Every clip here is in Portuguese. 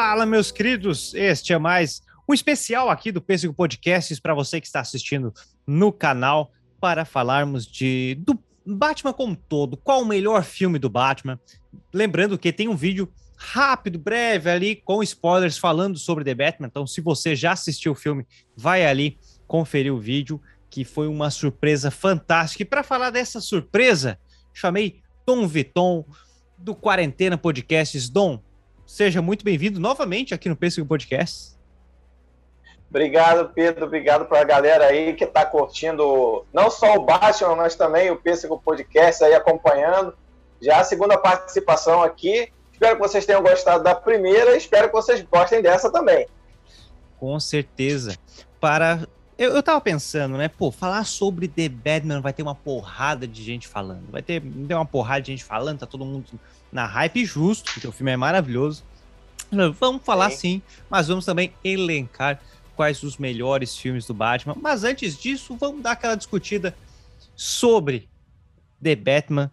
Fala, meus queridos! Este é mais um especial aqui do Pêssego Podcasts para você que está assistindo no canal para falarmos de do Batman como um todo. Qual o melhor filme do Batman? Lembrando que tem um vídeo rápido, breve ali, com spoilers falando sobre The Batman. Então, se você já assistiu o filme, vai ali conferir o vídeo, que foi uma surpresa fantástica. E para falar dessa surpresa, chamei Tom Viton do Quarentena Podcasts. Dom, seja muito bem-vindo novamente aqui no Pêssego Podcast. Obrigado, Pedro. Obrigado para a galera aí que está curtindo não só o Batman, mas também o Pêssego Podcast aí acompanhando. Já a segunda participação aqui. Espero que vocês tenham gostado da primeira e espero que vocês gostem dessa também. Com certeza. Para eu, eu tava pensando, né? Pô, falar sobre The Batman vai ter uma porrada de gente falando. Vai ter, ter uma porrada de gente falando, tá todo mundo na hype justo, porque o filme é maravilhoso. Vamos falar sim, mas vamos também elencar quais os melhores filmes do Batman. Mas antes disso, vamos dar aquela discutida sobre The Batman.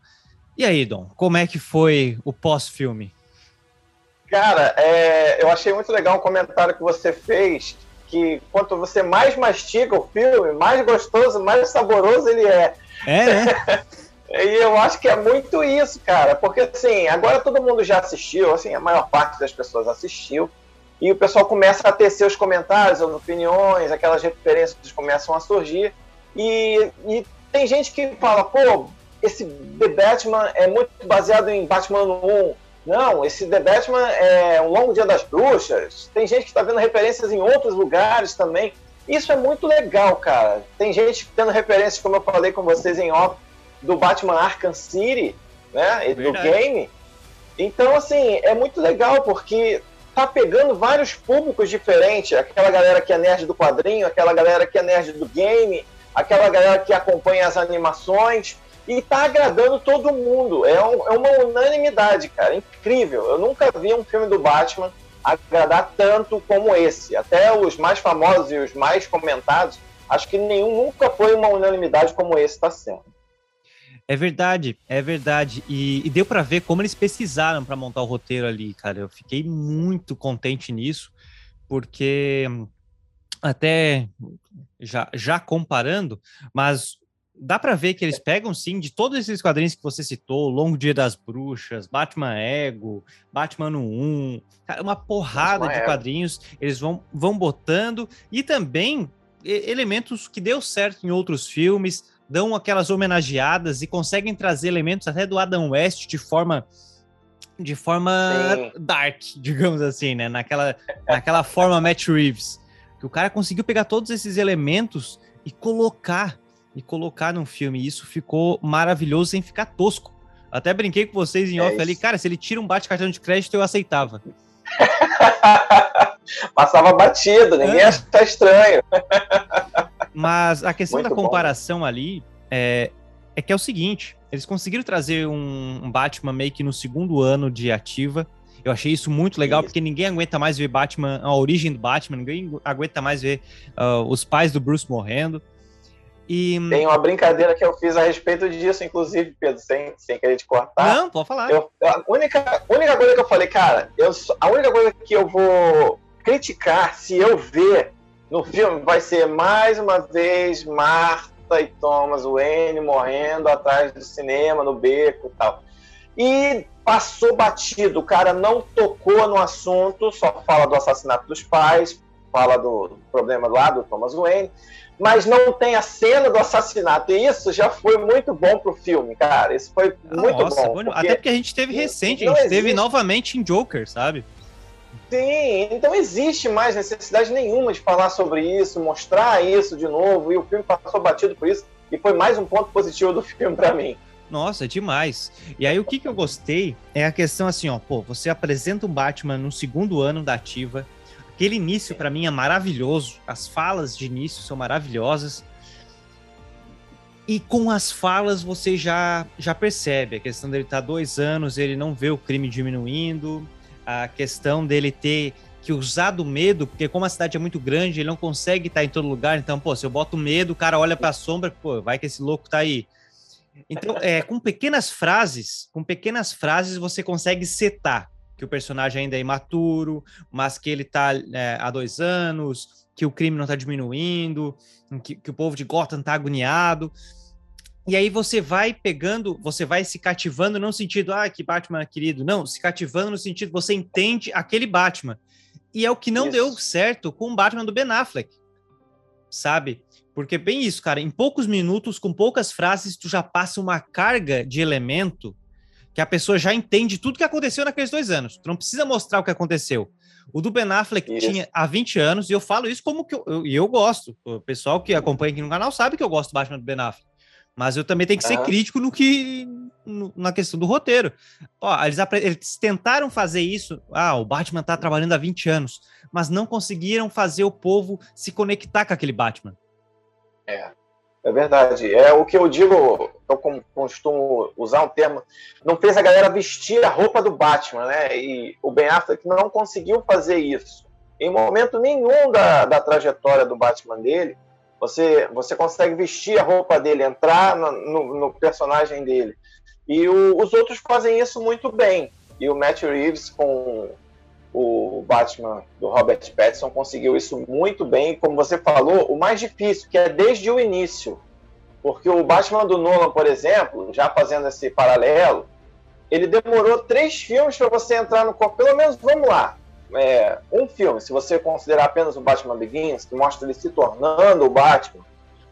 E aí, Dom, como é que foi o pós-filme? Cara, é, eu achei muito legal um comentário que você fez que quanto você mais mastiga o filme, mais gostoso, mais saboroso ele é. É, né? e eu acho que é muito isso, cara, porque assim, agora todo mundo já assistiu, assim, a maior parte das pessoas assistiu, e o pessoal começa a ter seus comentários, opiniões, aquelas referências começam a surgir, e, e tem gente que fala, pô, esse The Batman é muito baseado em Batman 1, não, esse The Batman é um longo dia das bruxas. Tem gente que está vendo referências em outros lugares também. Isso é muito legal, cara. Tem gente tendo referências, como eu falei com vocês em off, do Batman Arkham City, né? Do game. Então, assim, é muito legal porque tá pegando vários públicos diferentes. Aquela galera que é nerd do quadrinho, aquela galera que é nerd do game, aquela galera que acompanha as animações e tá agradando todo mundo. É, um, é, uma unanimidade, cara. Incrível. Eu nunca vi um filme do Batman agradar tanto como esse. Até os mais famosos e os mais comentados, acho que nenhum nunca foi uma unanimidade como esse está sendo. É verdade, é verdade. E, e deu para ver como eles pesquisaram para montar o roteiro ali, cara. Eu fiquei muito contente nisso, porque até já, já comparando, mas dá para ver que eles pegam sim de todos esses quadrinhos que você citou, Longo Dia das Bruxas, Batman Ego, Batman 1, uma porrada Batman de quadrinhos, eles vão, vão botando e também elementos que deu certo em outros filmes, dão aquelas homenageadas e conseguem trazer elementos até do Adam West de forma de forma sim. dark, digamos assim, né? Naquela, naquela forma Matt Reeves. Que o cara conseguiu pegar todos esses elementos e colocar e colocar num filme. Isso ficou maravilhoso sem ficar tosco. Até brinquei com vocês em é off isso. ali, cara, se ele tira um bate-cartão de crédito, eu aceitava. Passava batido, ninguém é. acha estranho. Mas a questão Muito da comparação bom. ali é, é que é o seguinte: eles conseguiram trazer um, um, Batman meio que no segundo ano de ativa. Eu achei isso muito legal, isso. porque ninguém aguenta mais ver Batman, a origem do Batman, ninguém aguenta mais ver uh, os pais do Bruce morrendo. E... Tem uma brincadeira que eu fiz a respeito disso, inclusive, Pedro, sem, sem querer te cortar. Não, pode falar. Eu, a única, única coisa que eu falei, cara, eu, a única coisa que eu vou criticar se eu ver no filme vai ser mais uma vez Marta e Thomas Wayne morrendo atrás do cinema, no beco e tal. E passou batido, o cara não tocou no assunto, só fala do assassinato dos pais, fala do, do problema lá do Thomas Wayne mas não tem a cena do assassinato. E isso já foi muito bom pro filme, cara. Isso foi muito Nossa, bom. Porque Até porque a gente teve recente, a gente teve novamente em Joker, sabe? Sim, então existe mais necessidade nenhuma de falar sobre isso, mostrar isso de novo, e o filme passou batido por isso, e foi mais um ponto positivo do filme para mim. Nossa, demais. E aí o que, que eu gostei é a questão assim, ó, pô, você apresenta um Batman no segundo ano da ativa, Aquele início para mim é maravilhoso, as falas de início são maravilhosas. E com as falas você já já percebe a questão dele estar tá dois anos, ele não vê o crime diminuindo, a questão dele ter que usar do medo, porque como a cidade é muito grande, ele não consegue estar em todo lugar. Então, pô, se eu boto medo, o cara olha para a sombra, pô, vai que esse louco tá aí. Então, é, com pequenas frases, com pequenas frases você consegue setar que o personagem ainda é imaturo, mas que ele tá é, há dois anos, que o crime não tá diminuindo, que, que o povo de Gotham tá agoniado. E aí você vai pegando, você vai se cativando, não no sentido, ah, que Batman querido, não, se cativando no sentido, você entende aquele Batman. E é o que não isso. deu certo com o Batman do Ben Affleck, sabe? Porque bem isso, cara, em poucos minutos, com poucas frases, tu já passa uma carga de elemento que a pessoa já entende tudo que aconteceu naqueles dois anos. Tu não precisa mostrar o que aconteceu. O do Ben Affleck isso. tinha há 20 anos, e eu falo isso como que eu, eu, eu gosto. O pessoal que acompanha aqui no canal sabe que eu gosto do Batman do Ben Affleck. Mas eu também tenho que ser crítico no que no, na questão do roteiro. Ó, eles, eles, tentaram fazer isso. Ah, o Batman tá trabalhando há 20 anos, mas não conseguiram fazer o povo se conectar com aquele Batman. É. É verdade. É o que eu digo, eu costumo usar um termo, não fez a galera vestir a roupa do Batman, né? E o Ben Affleck não conseguiu fazer isso. Em momento nenhum da, da trajetória do Batman dele, você, você consegue vestir a roupa dele, entrar no, no, no personagem dele. E o, os outros fazem isso muito bem. E o Matt Reeves com o Batman do Robert Pattinson conseguiu isso muito bem. Como você falou, o mais difícil, que é desde o início. Porque o Batman do Nolan, por exemplo, já fazendo esse paralelo, ele demorou três filmes para você entrar no corpo. Pelo menos, vamos lá, é, um filme, se você considerar apenas o Batman Begins, que mostra ele se tornando o Batman,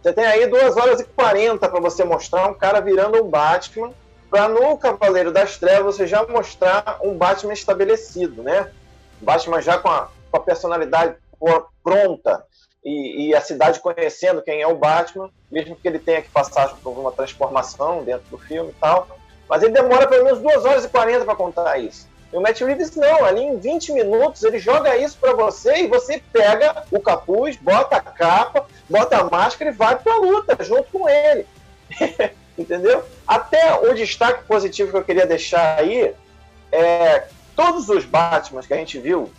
você tem aí 2 horas e 40 para você mostrar um cara virando um Batman, para no Cavaleiro das Trevas você já mostrar um Batman estabelecido, né? Batman já com a, com a personalidade pronta e, e, a cidade conhecendo quem é o Batman, mesmo que ele tenha que passar por uma transformação dentro do filme e tal. Mas ele demora pelo menos 2 horas e 40 para contar isso. E o Matt Reeves não, ali em 20 minutos ele joga isso para você e você pega o capuz, bota a capa, bota a máscara e vai pra luta junto com ele. Entendeu? Até o destaque positivo que eu queria deixar aí é todos os Batman que a gente viu,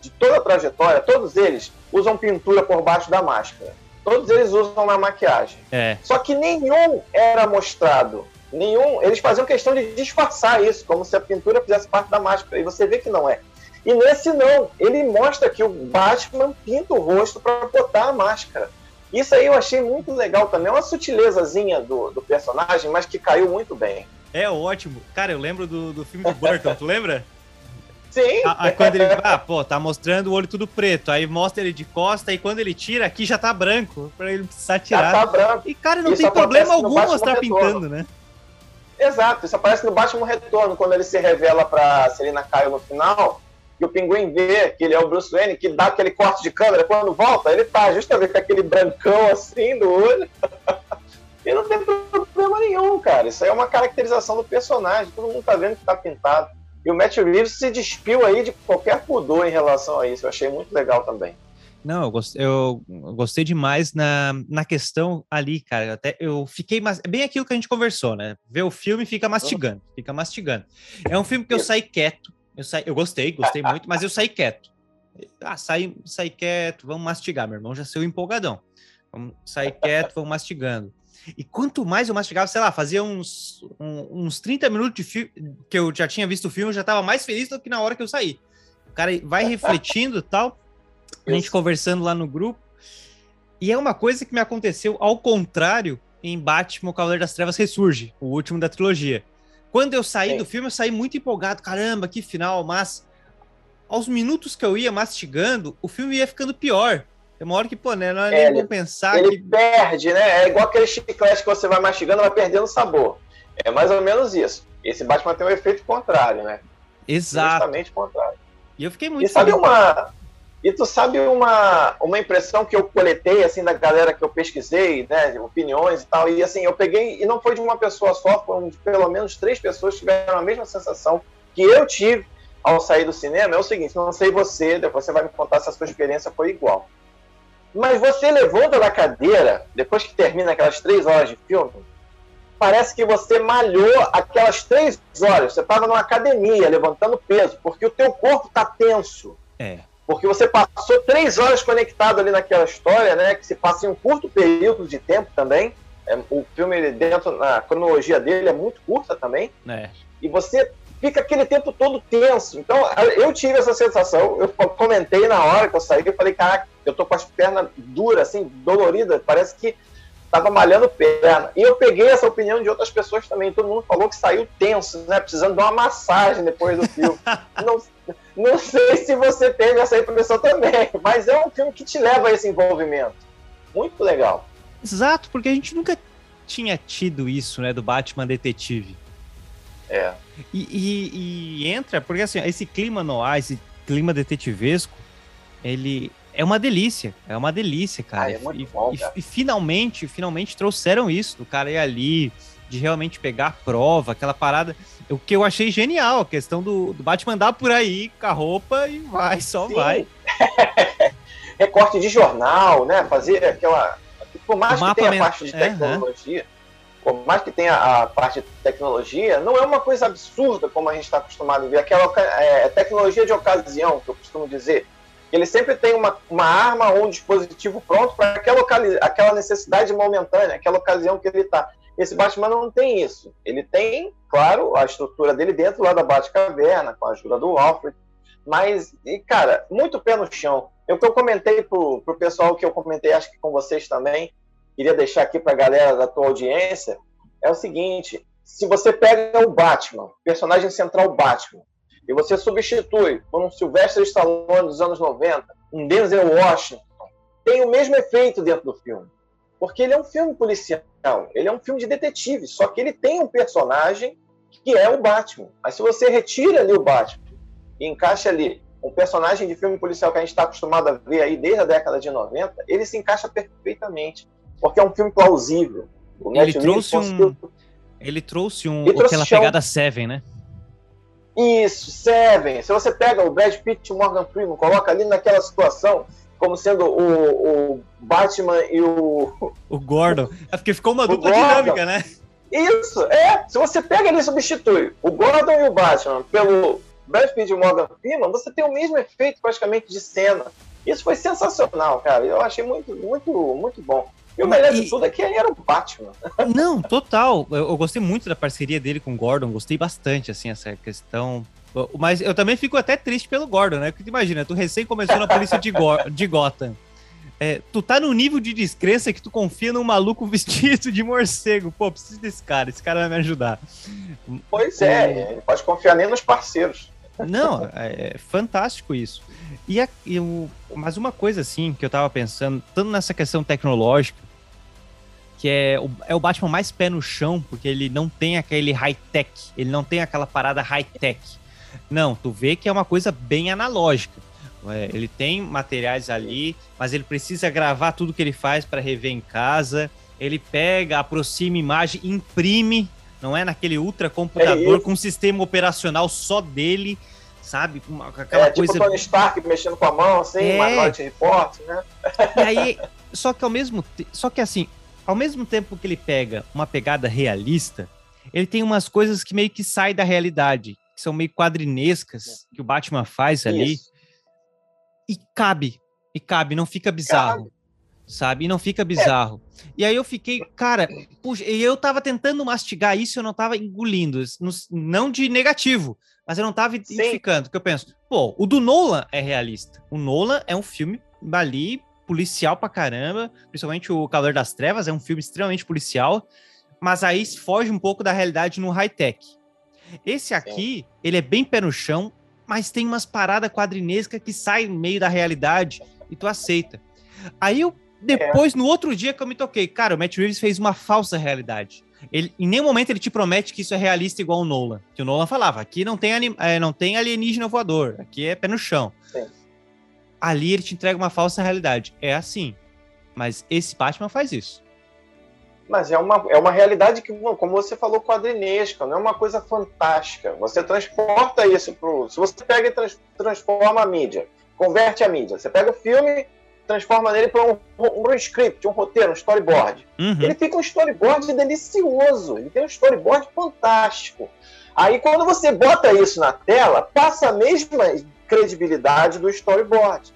de toda a trajetória, todos eles usam pintura por baixo da máscara. Todos eles usam na maquiagem. É. Só que nenhum era mostrado nenhum. Eles faziam questão de disfarçar isso, como se a pintura fizesse parte da máscara. E você vê que não é. E nesse não, ele mostra que o Batman pinta o rosto para botar a máscara. Isso aí eu achei muito legal também. É uma sutilezazinha do, do personagem, mas que caiu muito bem. É ótimo. Cara, eu lembro do, do filme do Burton, tu lembra? Sim. Aí quando ele, ah, pô, tá mostrando o olho tudo preto, aí mostra ele de costa e quando ele tira, aqui já tá branco, pra ele precisar tirar. Já tá branco. E cara, não Isso tem problema algum mostrar pintando, né? Exato, isso aparece no Batman Retorno, quando ele se revela pra Selina Kyle no final, que o Pinguim vê que ele é o Bruce Wayne, que dá aquele corte de câmera, quando volta, ele tá justamente com aquele brancão assim do olho. e não tem problema nenhum, cara. Isso aí é uma caracterização do personagem, todo mundo tá vendo que tá pintado. E o Matt Reeves se despiu aí de qualquer pudor em relação a isso. Eu achei muito legal também. Não, eu gostei, eu gostei demais na, na questão ali, cara. Até eu fiquei mais. É bem aquilo que a gente conversou, né? Ver o filme fica mastigando, fica mastigando. É um filme que eu saí quieto. Eu, saí, eu gostei, gostei muito, mas eu saí quieto. Ah, saí, saí quieto, vamos mastigar. Meu irmão já saiu empolgadão. Vamos sair quieto, vamos mastigando. E quanto mais eu mastigava, sei lá, fazia uns, um, uns 30 minutos de filme que eu já tinha visto o filme, eu já estava mais feliz do que na hora que eu saí. O cara vai refletindo e tal a gente conversando lá no grupo. E é uma coisa que me aconteceu ao contrário em Batman, o Cavaleiro das Trevas Ressurge, o último da trilogia. Quando eu saí Sim. do filme, eu saí muito empolgado. Caramba, que final, mas aos minutos que eu ia mastigando, o filme ia ficando pior. Tem uma hora que, pô, né, não é, é nem bom pensar ele que... perde, né? É igual aquele chiclete que você vai mastigando, vai perdendo sabor. É mais ou menos isso. Esse Batman tem um efeito contrário, né? Exato. Justamente contrário. E eu fiquei muito... E sabe uma, e tu sabe uma, uma impressão que eu coletei, assim, da galera que eu pesquisei, né, opiniões e tal, e assim, eu peguei, e não foi de uma pessoa só, foram pelo menos três pessoas que tiveram a mesma sensação que eu tive ao sair do cinema, é o seguinte, não sei você, depois você vai me contar se a sua experiência foi igual. Mas você levanta da cadeira, depois que termina aquelas três horas de filme, parece que você malhou aquelas três horas, você estava numa academia levantando peso, porque o teu corpo está tenso. É porque você passou três horas conectado ali naquela história, né? Que se passa em um curto período de tempo também. É, o filme dentro na cronologia dele é muito curta também. É. E você fica aquele tempo todo tenso. Então, eu tive essa sensação, eu comentei na hora que eu saí, eu falei, caraca, eu tô com as pernas duras, assim, doloridas, parece que tava malhando perna. E eu peguei essa opinião de outras pessoas também, todo mundo falou que saiu tenso, né, precisando de uma massagem depois do filme. não, não sei se você teve essa impressão também, mas é um filme que te leva a esse envolvimento. Muito legal. Exato, porque a gente nunca tinha tido isso, né, do Batman detetive. É. E, e, e, entra, porque assim, esse clima no ar, esse clima detetivesco, ele é uma delícia, é uma delícia, cara. Ah, é e, bom, cara. E, e, finalmente, finalmente trouxeram isso, do cara ir ali, de realmente pegar a prova, aquela parada. O que eu achei genial, a questão do, do Batman andar por aí com a roupa e vai, só Sim. vai. Recorte de jornal, né? Fazer aquela. Por mais que tenha parte de tecnologia. É, por mais que tenha a parte de tecnologia, não é uma coisa absurda como a gente está acostumado a ver. Aquela é, tecnologia de ocasião, que eu costumo dizer. Ele sempre tem uma, uma arma ou um dispositivo pronto para aquela, aquela necessidade momentânea, aquela ocasião que ele está. Esse Batman não tem isso. Ele tem, claro, a estrutura dele dentro lá da Batcaverna, com a ajuda do Alfred. Mas, e, cara, muito pé no chão. Eu que eu comentei pro, pro pessoal que eu comentei, acho que com vocês também, queria deixar aqui para a galera da tua audiência é o seguinte: se você pega o Batman, personagem central Batman, e você substitui por um Sylvester Stallone dos anos 90, um Denzel Washington, tem o mesmo efeito dentro do filme. Porque ele é um filme policial, ele é um filme de detetive, só que ele tem um personagem que é o Batman. Mas se você retira ali o Batman e encaixa ali um personagem de filme policial que a gente está acostumado a ver aí desde a década de 90, ele se encaixa perfeitamente porque é um filme plausível. O ele trouxe um. Ele trouxe um. Ele trouxe aquela chão. pegada Seven, né? Isso, Seven. Se você pega o Brad Pitt e o Morgan Freeman, coloca ali naquela situação como sendo o, o Batman e o. O Gordon. É porque ficou uma dupla dinâmica, né? Isso, é. Se você pega ali e substitui o Gordon e o Batman pelo Brad Pitt e o Morgan Freeman, você tem o mesmo efeito praticamente de cena. Isso foi sensacional, cara. Eu achei muito, muito, muito bom. E o melhor de tudo é que ele era o Batman. Não, total. Eu, eu, gostei muito da parceria dele com o Gordon, gostei bastante, assim, essa questão. Mas eu também fico até triste pelo Gordon, né? Porque imagina, tu recém começou na polícia de, Go de Gotham. É, tu tá no nível de descrença que tu confia num maluco vestido de morcego. Pô, preciso desse cara, esse cara vai me ajudar. Pois é, o... pode confiar nem nos parceiros. Não, é, é fantástico isso. E, a, e o, mas uma coisa assim que eu tava pensando, tanto nessa questão tecnológica, que é o, é o Batman mais pé no chão, porque ele não tem aquele high-tech, ele não tem aquela parada high-tech. Não, tu vê que é uma coisa bem analógica. É, ele tem materiais ali, mas ele precisa gravar tudo que ele faz para rever em casa. Ele pega, aproxima imagem, imprime, não é naquele ultra computador é com um sistema operacional só dele sabe? Aquela é, tipo coisa... Tony Stark mexendo com a mão, assim, é... Minority Report, né? E aí, só que ao mesmo tempo, só que assim, ao mesmo tempo que ele pega uma pegada realista, ele tem umas coisas que meio que saem da realidade, que são meio quadrinescas, que o Batman faz ali. Isso. E cabe, e cabe, não fica bizarro. Cabe. Sabe? E não fica bizarro. É. E aí eu fiquei, cara, puxa, e eu tava tentando mastigar isso, eu não tava engolindo, não de negativo, mas eu não tava identificando, que eu penso, pô, o do Nolan é realista. O Nolan é um filme ali policial pra caramba, principalmente o Calor das Trevas, é um filme extremamente policial, mas aí foge um pouco da realidade no high-tech. Esse aqui, ele é bem pé no chão, mas tem umas paradas quadrinescas que saem meio da realidade e tu aceita. Aí eu, depois, é. no outro dia que eu me toquei, cara, o Matt Reeves fez uma falsa realidade. Ele, em nenhum momento ele te promete que isso é realista igual o Nolan. Que o Nolan falava, aqui não tem, anim, é, não tem alienígena voador, aqui é pé no chão. Sim. Ali ele te entrega uma falsa realidade. É assim. Mas esse Batman faz isso. Mas é uma, é uma realidade que, como você falou, quadrinesca, não é uma coisa fantástica. Você transporta isso pro. Se você pega e trans, transforma a mídia, converte a mídia. Você pega o filme, transforma nele para um, um, script, um roteiro, um storyboard. Uhum. Ele fica um storyboard delicioso, ele tem um storyboard fantástico. Aí quando você bota isso na tela, passa a mesma credibilidade do storyboard.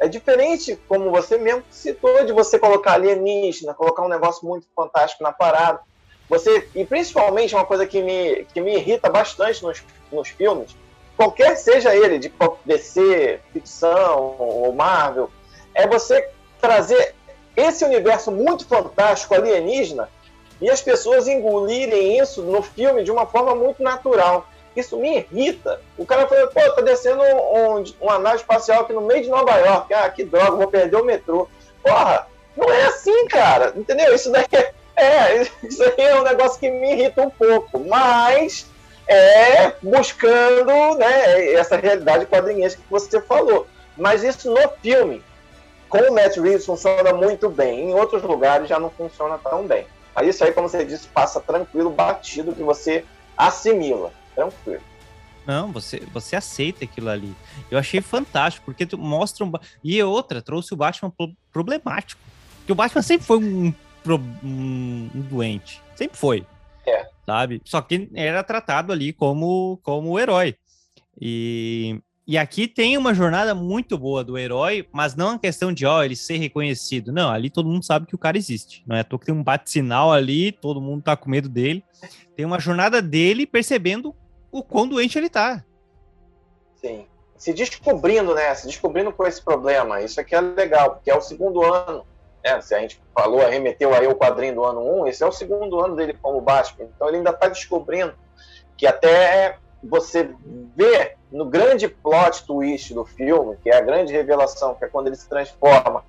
É diferente, como você mesmo citou, de você colocar alienígena, colocar um negócio muito fantástico na parada. você e principalmente uma coisa que me, que me irrita bastante nos, nos filmes, qualquer seja ele, de DC, ficção ou Marvel, é você trazer esse universo muito fantástico alienígena e as pessoas engolirem isso no filme de uma forma muito natural. Isso me irrita. O cara falou, pô, tá descendo um, um, espacial aqui no meio de Nova York. Ah, que droga, vou perder o metrô. Porra, não é assim, cara. Entendeu? Isso daí é, é, isso aí é um negócio que me irrita um pouco. Mas é buscando né, essa realidade quadrinhesca que você falou. Mas isso no filme, com o Matt Reeves, funciona muito bem. Em outros lugares já não funciona tão bem. Mas isso aí, como você disse, passa tranquilo, batido, que você assimila. Tranquilo. Não, você, você aceita aquilo ali. Eu achei fantástico, porque tu mostra um. E outra, trouxe o Batman problemático. Porque o Batman sempre foi um, um, um doente. Sempre foi. É. Sabe? Só que era tratado ali como, como herói. E, e aqui tem uma jornada muito boa do herói, mas não a questão de, ó, ele ser reconhecido. Não, ali todo mundo sabe que o cara existe. Não é à toa que tem um bate-sinal ali, todo mundo tá com medo dele. Tem uma jornada dele percebendo o quão doente ele tá. Sim. Se descobrindo, né? Se descobrindo com esse problema. Isso aqui é legal, porque é o segundo ano. Né? Se a gente falou, remeteu aí o quadrinho do ano 1, esse é o segundo ano dele como Batman. Então ele ainda tá descobrindo que até você vê no grande plot twist do filme, que é a grande revelação, que é quando ele se transforma,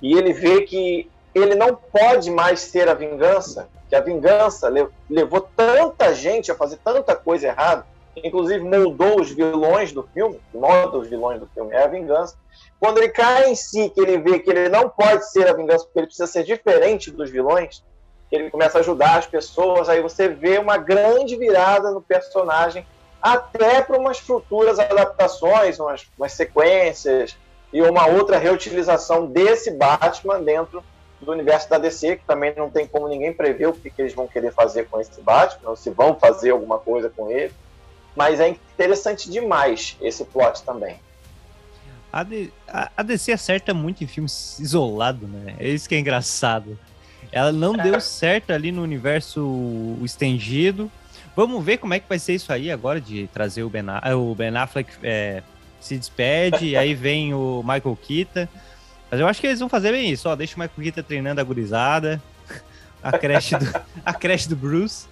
e ele vê que ele não pode mais ser a vingança, que a vingança levou tanta gente a fazer tanta coisa errada, inclusive moldou os vilões do filme, molda os vilões do filme, é a vingança. Quando ele cai em si, que ele vê que ele não pode ser a vingança, porque ele precisa ser diferente dos vilões, ele começa a ajudar as pessoas, aí você vê uma grande virada no personagem até para umas futuras adaptações, umas, umas sequências e uma outra reutilização desse Batman dentro do universo da DC, que também não tem como ninguém prever o que, que eles vão querer fazer com esse Batman, ou se vão fazer alguma coisa com ele. Mas é interessante demais esse plot também. A, D, a, a DC acerta muito em filmes isolados, né? É isso que é engraçado. Ela não deu certo ali no universo estendido, Vamos ver como é que vai ser isso aí agora de trazer o Ben, o ben Affleck é, se despede, e aí vem o Michael Keaton. Mas eu acho que eles vão fazer bem isso, ó, deixa o Michael Keaton treinando a gurizada, a creche do, a creche do Bruce.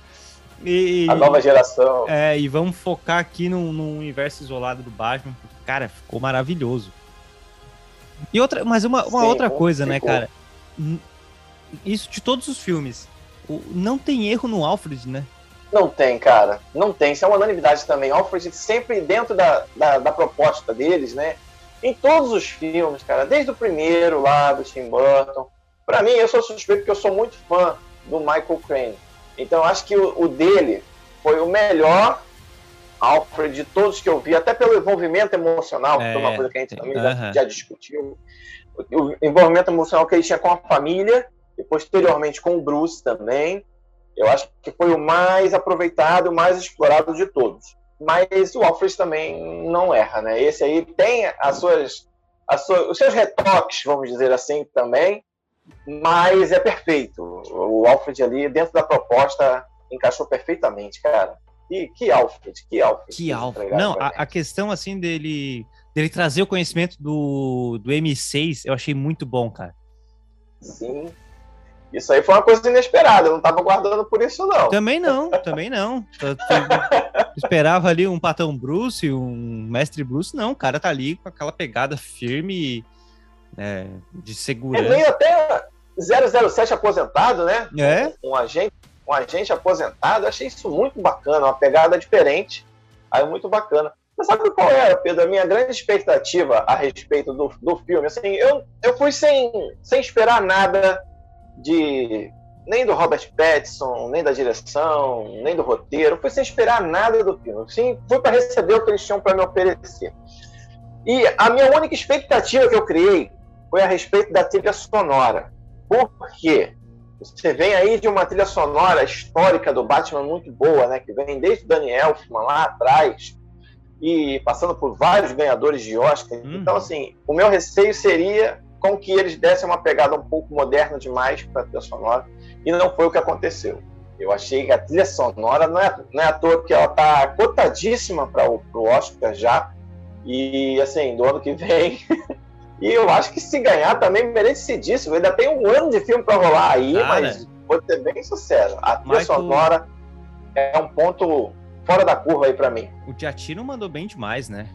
E, a nova geração. É, e vamos focar aqui no, no universo isolado do Batman. Cara, ficou maravilhoso. E outra, mas uma, uma Sim, outra coisa, né, ficou. né, cara? Isso de todos os filmes. Não tem erro no Alfred, né? Não tem, cara. Não tem. Isso é uma unanimidade também. Alfred sempre dentro da, da, da, proposta deles, né? Em todos os filmes, cara. Desde o primeiro lá, do Tim Burton. Pra mim, eu sou suspeito porque eu sou muito fã do Michael Crane. Então, acho que o, o dele foi o melhor Alfred de todos que eu vi. Até pelo envolvimento emocional, é, que foi uma coisa que a gente também uh -huh. já, já discutiu. O, o envolvimento emocional que ele tinha com a família e posteriormente com o Bruce também. Eu acho que foi o mais aproveitado, o mais explorado de todos. Mas o Alfred também não erra, né? Esse aí tem as suas, as suas, os seus retoques, vamos dizer assim, também, mas é perfeito. O Alfred ali, dentro da proposta, encaixou perfeitamente, cara. E que Alfred, que Alfred. Que Alfred. Não, a, a, questão, assim, dele, dele trazer o conhecimento do, do M6, eu achei muito bom, cara. Sim, isso aí foi uma coisa inesperada, eu não estava guardando por isso, não. Também não, também não. esperava ali um Patão Bruce, um Mestre Bruce, não, o cara tá ali com aquela pegada firme é, de segurança. Ele veio até 007 aposentado, né? É. Um, um, agente, um agente aposentado, eu achei isso muito bacana, uma pegada diferente, aí muito bacana. Mas sabe qual era, Pedro, a minha grande expectativa a respeito do, do filme? Assim, eu, eu fui sem, sem esperar nada de nem do Robert Pattinson, nem da direção, nem do roteiro. Fui sem esperar nada do filme. Sim, fui para receber o que eles tinham para me oferecer. E a minha única expectativa que eu criei foi a respeito da trilha sonora. Por quê? Você vem aí de uma trilha sonora histórica do Batman muito boa, né? Que vem desde Daniel Elfman lá atrás e passando por vários ganhadores de Oscar. Uhum. Então, assim, o meu receio seria com que eles dessem uma pegada um pouco moderna demais para a trilha sonora, e não foi o que aconteceu. Eu achei que a trilha sonora não é, não é à toa que ela tá cotadíssima para o Oscar já. E assim, do ano que vem. e eu acho que se ganhar também merecidíssimo. Ainda tem um ano de filme para rolar aí, ah, mas né? pode ser bem sucesso. A trilha sonora é um ponto fora da curva aí para mim. O Giatino mandou bem demais, né?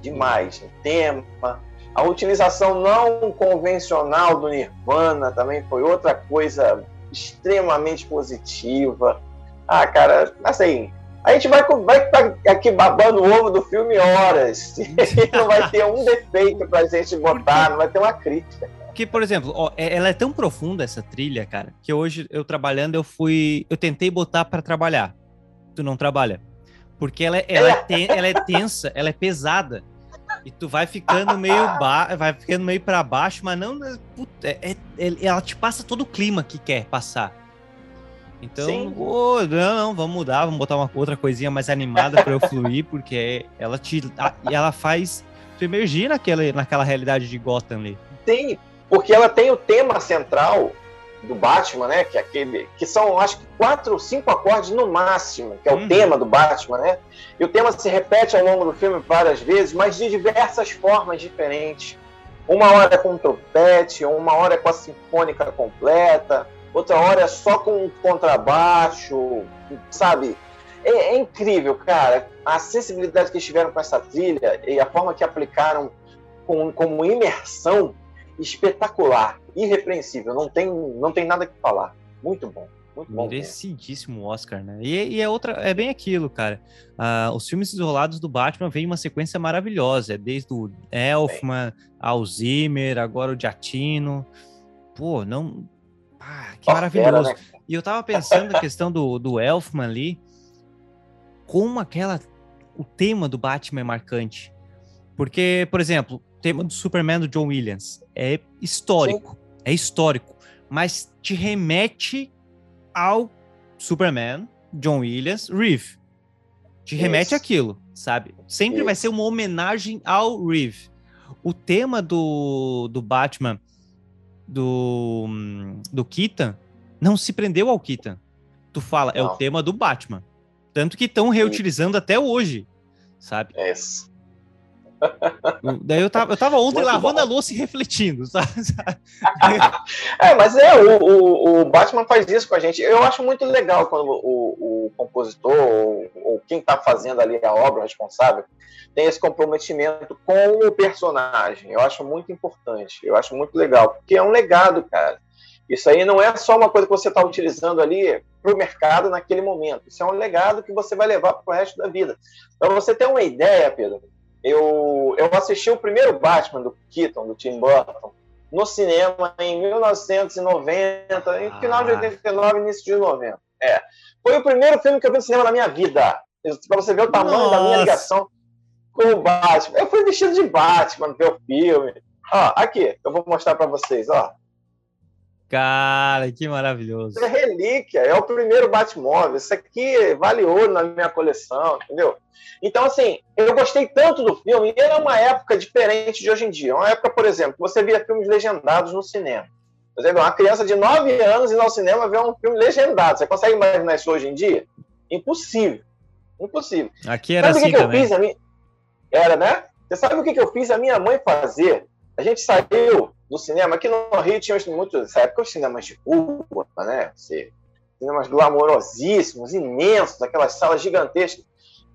Demais. O tema, a utilização não convencional do Nirvana também foi outra coisa extremamente positiva. Ah, cara, assim, a gente vai, vai ficar aqui babando o ovo do filme horas. não vai ter um defeito pra gente botar, não vai ter uma crítica. Porque, por exemplo, ó, é, ela é tão profunda essa trilha, cara, que hoje eu trabalhando, eu fui. Eu tentei botar para trabalhar. Tu não trabalha. Porque ela, é, ela, é, ela é tensa, ela é pesada. E tu vai ficando meio ba... vai ficando meio para baixo, mas não. Puta, é, é, ela te passa todo o clima que quer passar. Então, oh, não, não, vamos mudar, vamos botar uma outra coisinha mais animada para eu fluir, porque ela te ela faz tu emergir naquela, naquela realidade de Gotham ali. Tem, porque ela tem o tema central do Batman, né? Que é aquele. Que são, acho que, quatro ou cinco acordes no máximo, que é o uhum. tema do Batman, né? E o tema se repete ao longo do filme várias vezes, mas de diversas formas diferentes. Uma hora é com um trompete, uma hora é com a sinfônica completa, outra hora é só com um contrabaixo, sabe? É, é incrível, cara. A sensibilidade que eles tiveram com essa trilha e a forma que aplicaram com, como imersão espetacular, irrepreensível, não tem, não tem nada que falar. Muito bom. Muito bom Merecidíssimo Oscar, né? E, e, é outra, é bem aquilo, cara. Uh, os filmes isolados do Batman vêm uma sequência maravilhosa, é desde o Elfman, ao Zimmer, agora o Giatino. Pô, não. Ah, que maravilhoso. Era, né? E eu tava pensando na questão do, do Elfman ali, como aquela. O tema do Batman é marcante. Porque, por exemplo, tema do Superman do John Williams é histórico, Sim. É histórico, mas te remete ao Superman, John Williams, Reeve. Te remete àquilo, sabe? Sempre Isso. vai ser uma homenagem ao Reeve. O tema do, do Batman, do, do Keaton, não se prendeu ao Keaton. Tu fala, não. é o tema do Batman. Tanto que estão reutilizando até hoje, sabe? Isso. Daí eu tava, eu tava ontem Muito lavando bom. a louça e refletindo, sabe? é, mas é, o, o, o, Batman faz isso com a gente. Eu acho muito legal quando o, o compositor ou, ou quem tá fazendo ali a obra, responsável, tem esse comprometimento com o personagem. Eu acho muito importante. Eu acho muito legal, porque é um legado, cara. Isso aí não é só uma coisa que você está utilizando ali para o mercado naquele momento. Isso é um legado que você vai levar para o resto da vida. Para você ter uma ideia, Pedro, eu, eu assisti o primeiro Batman do Keaton, do Tim Burton, no cinema em 1990, em final de 89, início de 90. É. Foi o primeiro filme que eu vi no cinema na minha vida. Para você ver o tamanho Nossa. da minha ligação com o Batman. Eu fui vestido de Batman ver o filme. Ó, aqui, eu vou mostrar para vocês, ó. Cara, que maravilhoso. Isso é relíquia, é o primeiro Batmóvel. Isso aqui vale ouro na minha coleção, entendeu? Então, assim, eu gostei tanto do filme, e era uma época diferente de hoje em dia. Uma época, por exemplo, você via filmes legendados no cinema. Por exemplo, uma criança de 9 anos ir ao cinema ver um filme legendado. Você consegue imaginar isso hoje em dia? Impossível. Impossível. Aqui era sabe assim o que, que eu fiz? A minha... Era, né? Você sabe o que eu fiz a minha mãe fazer? A gente saiu do cinema. Aqui no Rio tinha muito, nessa época, os cinemas de rua, né? Cinemas glamorosíssimos, imensos, aquelas salas gigantescas.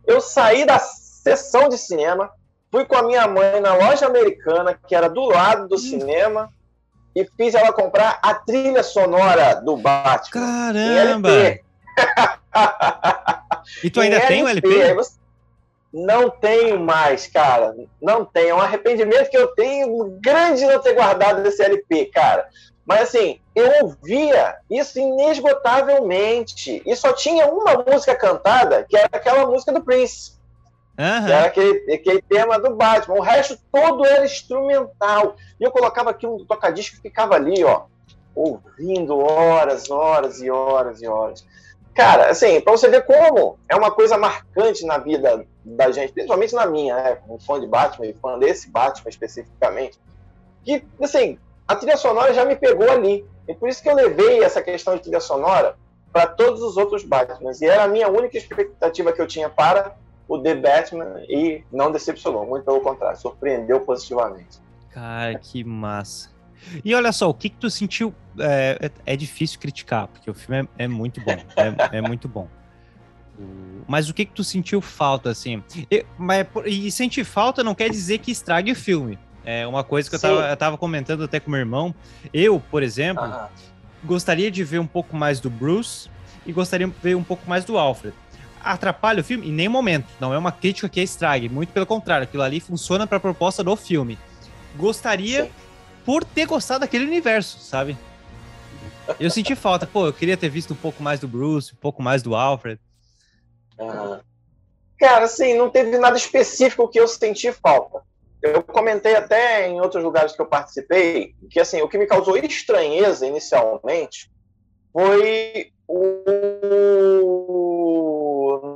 Eu saí da sessão de cinema, fui com a minha mãe na loja americana, que era do lado do hum. cinema, e fiz ela comprar a trilha sonora do Batman. Caramba! e tu ainda tem o LP? Você... Não tenho mais, cara. Não tenho. É um arrependimento que eu tenho grande não ter guardado esse LP, cara. Mas assim, eu ouvia isso inesgotavelmente. E só tinha uma música cantada, que era aquela música do Prince. Uhum. Que era aquele, aquele tema do Batman. O resto todo era instrumental. E eu colocava aqui um tocadisco e ficava ali, ó, ouvindo horas, horas e horas e horas. Cara, assim, pra você ver como é uma coisa marcante na vida da gente, principalmente na minha, né? Um fã de Batman e fã desse Batman especificamente. Que, assim, a trilha sonora já me pegou ali. E por isso que eu levei essa questão de trilha sonora para todos os outros Batman. E era a minha única expectativa que eu tinha para o The Batman e não decepcionou, muito pelo contrário, surpreendeu positivamente. Cara, que massa. E olha só, o que, que tu sentiu? É, é, é difícil criticar, porque o filme é, é muito bom. É, é, muito bom. Mas o que, que tu sentiu falta, assim? E, mas, e sentir falta não quer dizer que estrague o filme. É uma coisa que eu tava, eu tava, comentando até com meu irmão. Eu, por exemplo, gostaria de ver um pouco mais do Bruce e gostaria de ver um pouco mais do Alfred. Atrapalha o filme? Em nenhum momento. Não é uma crítica que estrague. Muito pelo contrário, aquilo ali funciona para a proposta do filme. Gostaria Sim. Por ter gostado daquele universo, sabe? Eu senti falta. Pô, eu queria ter visto um pouco mais do Bruce, um pouco mais do Alfred. Cara, assim, não teve nada específico que eu senti falta. Eu comentei até em outros lugares que eu participei que assim o que me causou estranheza inicialmente foi o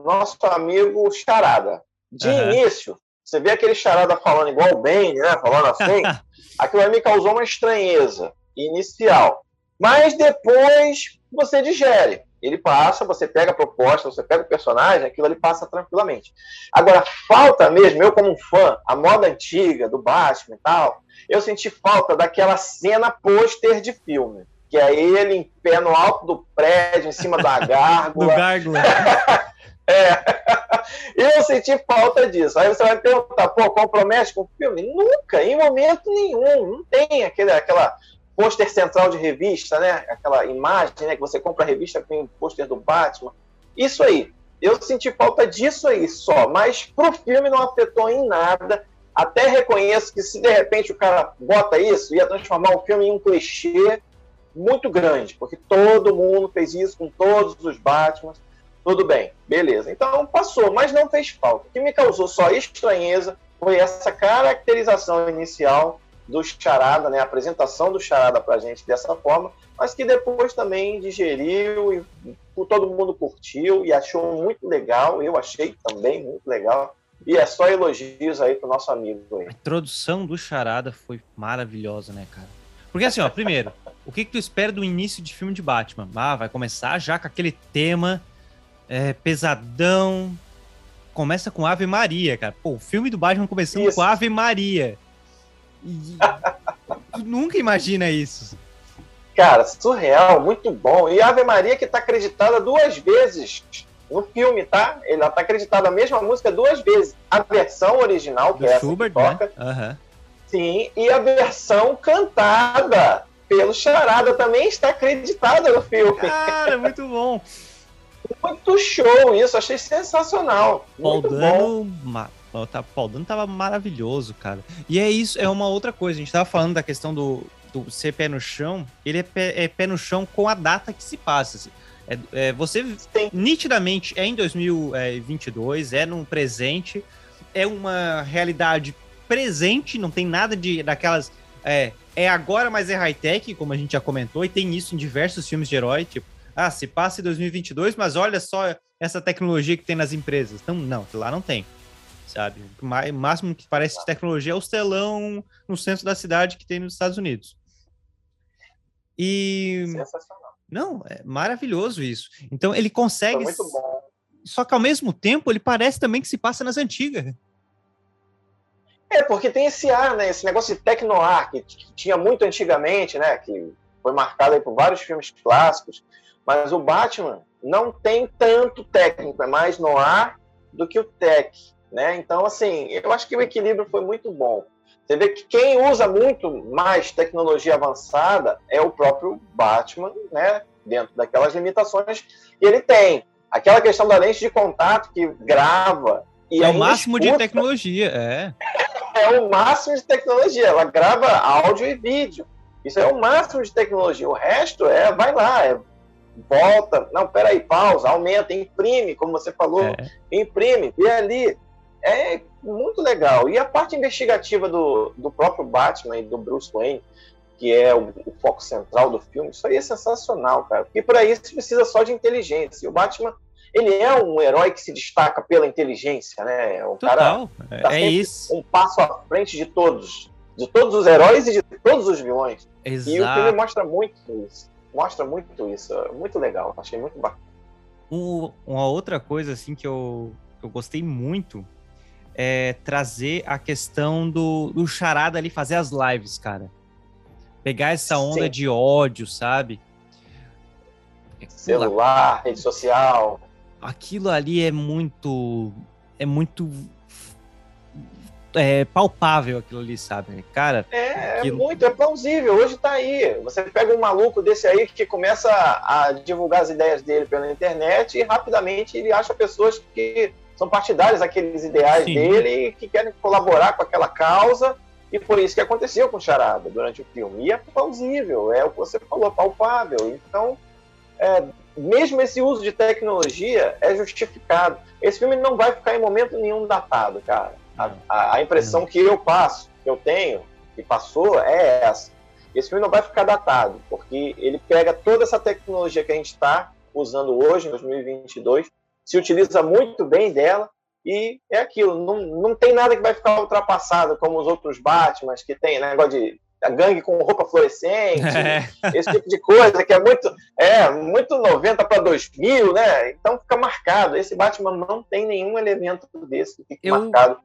nosso amigo Charada. De uhum. início, você vê aquele Charada falando igual o Bane, né? Falando assim, aquilo me causou uma estranheza inicial. Mas depois você digere. Ele passa, você pega a proposta, você pega o personagem, aquilo ali passa tranquilamente. Agora, falta mesmo, eu como um fã, a moda antiga do Batman e tal, eu senti falta daquela cena pôster de filme. Que é ele em pé no alto do prédio, em cima da gárgula. do gárgula. é. Eu senti falta disso. Aí você vai perguntar, pô, compromete com o filme? Nunca, em momento nenhum. Não tem aquele, aquela pôster central de revista, né? Aquela imagem, né? Que você compra a revista com o pôster do Batman. Isso aí. Eu senti falta disso aí só, mas pro filme não afetou em nada. Até reconheço que se de repente o cara bota isso, ia transformar o filme em um clichê muito grande, porque todo mundo fez isso com todos os Batman. Tudo bem, beleza. Então passou, mas não fez falta. O que me causou só estranheza foi essa caracterização inicial do Charada, né, a apresentação do Charada para gente dessa forma, mas que depois também digeriu e todo mundo curtiu e achou muito legal. Eu achei também muito legal. E é só elogios aí pro nosso amigo. Aí. A introdução do Charada foi maravilhosa, né, cara? Porque assim, ó, primeiro, o que, que tu espera do início de filme de Batman? Ah, vai começar já com aquele tema é, pesadão. Começa com Ave Maria, cara. Pô, o filme do Batman começando Isso. com Ave Maria. E... tu nunca imagina isso. Cara, surreal, muito bom. E Ave Maria que tá acreditada duas vezes no filme, tá? Ela tá acreditada a mesma música duas vezes. A versão original, que Do é Schubert, essa que toca. Né? Uhum. Sim, e a versão cantada pelo Charada também está acreditada no filme. Cara, muito bom. Muito show isso, achei sensacional. Paul Dano, bom. Tá, Paul Dano tava maravilhoso, cara. E é isso, é uma outra coisa. A gente tava falando da questão do, do ser pé no chão. Ele é pé, é pé no chão com a data que se passa. Assim. É, é, você Sim. nitidamente é em 2022, é num presente, é uma realidade presente, não tem nada de daquelas. É, é agora, mas é high-tech, como a gente já comentou, e tem isso em diversos filmes de herói, tipo, ah, se passa em 2022, mas olha só essa tecnologia que tem nas empresas. Então, não, lá não tem, sabe? O máximo que parece tecnologia é o telão no centro da cidade que tem nos Estados Unidos. E... Sensacional. Não, é maravilhoso isso. Então, ele consegue... Foi muito bom. Só que, ao mesmo tempo, ele parece também que se passa nas antigas. É, porque tem esse ar, né? Esse negócio de tecnoar que, que tinha muito antigamente, né? Que foi marcado aí por vários filmes clássicos. Mas o Batman não tem tanto técnico, é mais noir do que o tech, né? Então, assim, eu acho que o equilíbrio foi muito bom. Você vê que quem usa muito mais tecnologia avançada é o próprio Batman, né? Dentro daquelas limitações que ele tem. Aquela questão da lente de contato que grava. E é o máximo escuta, de tecnologia, é. é o máximo de tecnologia. Ela grava áudio e vídeo. Isso é o máximo de tecnologia. O resto é, vai lá, é, volta. Não, peraí, pausa, aumenta, imprime, como você falou. É. Imprime, vê ali. É muito legal. E a parte investigativa do, do próprio Batman e do Bruce Wayne, que é o, o foco central do filme, isso aí é sensacional, cara. Porque para isso precisa só de inteligência. E o Batman ele é um herói que se destaca pela inteligência, né? O Total. cara tá é isso. um passo à frente de todos, de todos os heróis e de todos os vilões. Exato. E o filme mostra muito isso. Mostra muito isso, muito legal, achei muito bacana. uma outra coisa assim que eu, que eu gostei muito é trazer a questão do, do charada ali, fazer as lives, cara. Pegar essa onda Sim. de ódio, sabe? Celular, rede social. Aquilo ali é muito. É muito é, palpável aquilo ali, sabe? Cara. É, é aquilo... é muito, é plausível. Hoje tá aí. Você pega um maluco desse aí que começa a divulgar as ideias dele pela internet e rapidamente ele acha pessoas que são partidários daqueles ideais Sim. dele e que querem colaborar com aquela causa. E foi isso que aconteceu com o Charada durante o filme. E é plausível, é o que você falou, palpável. Então, é, mesmo esse uso de tecnologia é justificado. Esse filme não vai ficar em momento nenhum datado, cara. A, a, a impressão que eu passo, que eu tenho, que passou, é essa. Esse filme não vai ficar datado, porque ele pega toda essa tecnologia que a gente está usando hoje, em 2022, se utiliza muito bem dela, e é aquilo, não, não tem nada que vai ficar ultrapassado, como os outros Batmans, que tem né, negócio de gangue com roupa fluorescente, é. esse tipo de coisa, que é muito, é, muito 90 para 2000, né? Então fica marcado. Esse Batman não tem nenhum elemento desse que fique eu, marcado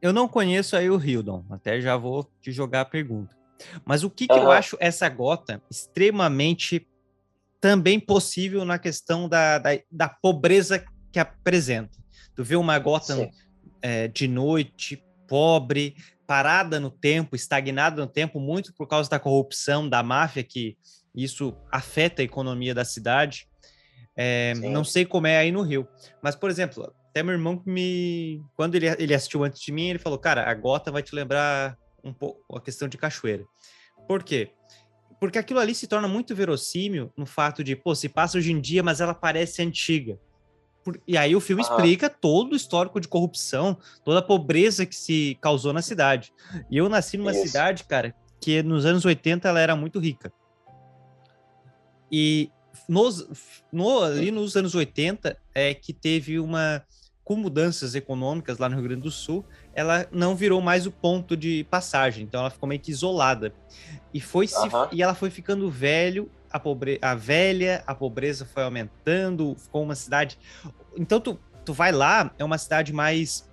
eu não conheço aí o Hildon, até já vou te jogar a pergunta. Mas o que, que eu acho essa gota extremamente também possível na questão da, da, da pobreza que apresenta. Tu vê uma gota é, de noite, pobre, parada no tempo, estagnada no tempo, muito por causa da corrupção, da máfia, que isso afeta a economia da cidade. É, não sei como é aí no Rio. Mas, por exemplo, até meu irmão me. Quando ele, ele assistiu antes de mim, ele falou: Cara, a gota vai te lembrar um pouco a questão de cachoeira. Por quê? Porque aquilo ali se torna muito verossímil no fato de, pô, se passa hoje em dia, mas ela parece antiga. Por... E aí o filme explica todo o histórico de corrupção, toda a pobreza que se causou na cidade. E eu nasci numa Isso. cidade, cara, que nos anos 80 ela era muito rica. E nos, no, ali nos anos 80 é que teve uma com mudanças econômicas lá no Rio Grande do Sul, ela não virou mais o ponto de passagem, então ela ficou meio que isolada. E foi se, e ela foi ficando velho, a, pobre, a velha, a pobreza foi aumentando, ficou uma cidade. Então tu, tu vai lá, é uma cidade mais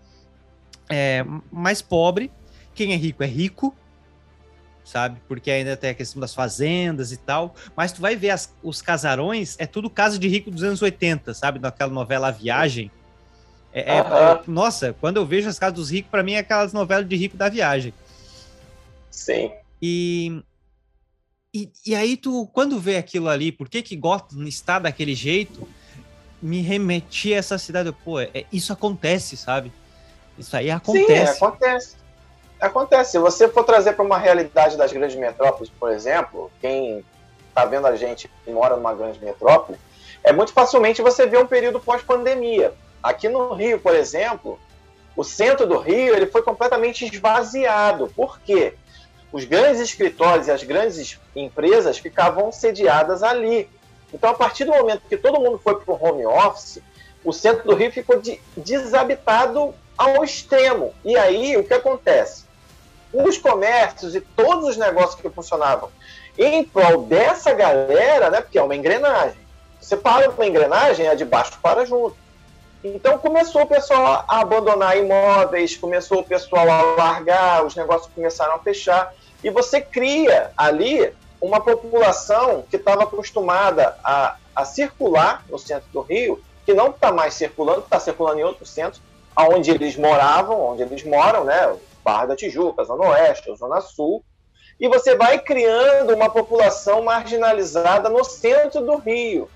é, mais pobre. Quem é rico é rico, sabe? Porque ainda tem a questão das fazendas e tal. Mas tu vai ver as, os casarões, é tudo casa de rico dos anos 80, sabe? Naquela novela A Viagem. É, é, é, nossa, quando eu vejo as casas dos ricos, para mim é aquelas novelas de rico da viagem. Sim. E, e, e, aí tu, quando vê aquilo ali, por que que Gotham está daquele jeito, me remetia a essa cidade. Pô, é, isso acontece, sabe? Isso aí acontece. Sim, acontece. Acontece. Se você for trazer para uma realidade das grandes metrópoles, por exemplo, quem está vendo a gente que mora numa grande metrópole, é muito facilmente você vê um período pós-pandemia. Aqui no Rio, por exemplo, o centro do Rio ele foi completamente esvaziado. Por quê? Os grandes escritórios e as grandes empresas ficavam sediadas ali. Então, a partir do momento que todo mundo foi para o home office, o centro do Rio ficou de, desabitado ao extremo. E aí, o que acontece? Os comércios e todos os negócios que funcionavam em prol dessa galera, né, porque é uma engrenagem. Você para uma engrenagem, é de baixo para junto. Então começou o pessoal a abandonar imóveis, começou o pessoal a largar, os negócios começaram a fechar. E você cria ali uma população que estava acostumada a, a circular no centro do Rio, que não está mais circulando, está circulando em outros centros, onde eles moravam, onde eles moram, né? Barra da Tijuca, Zona Oeste, Zona Sul. E você vai criando uma população marginalizada no centro do Rio.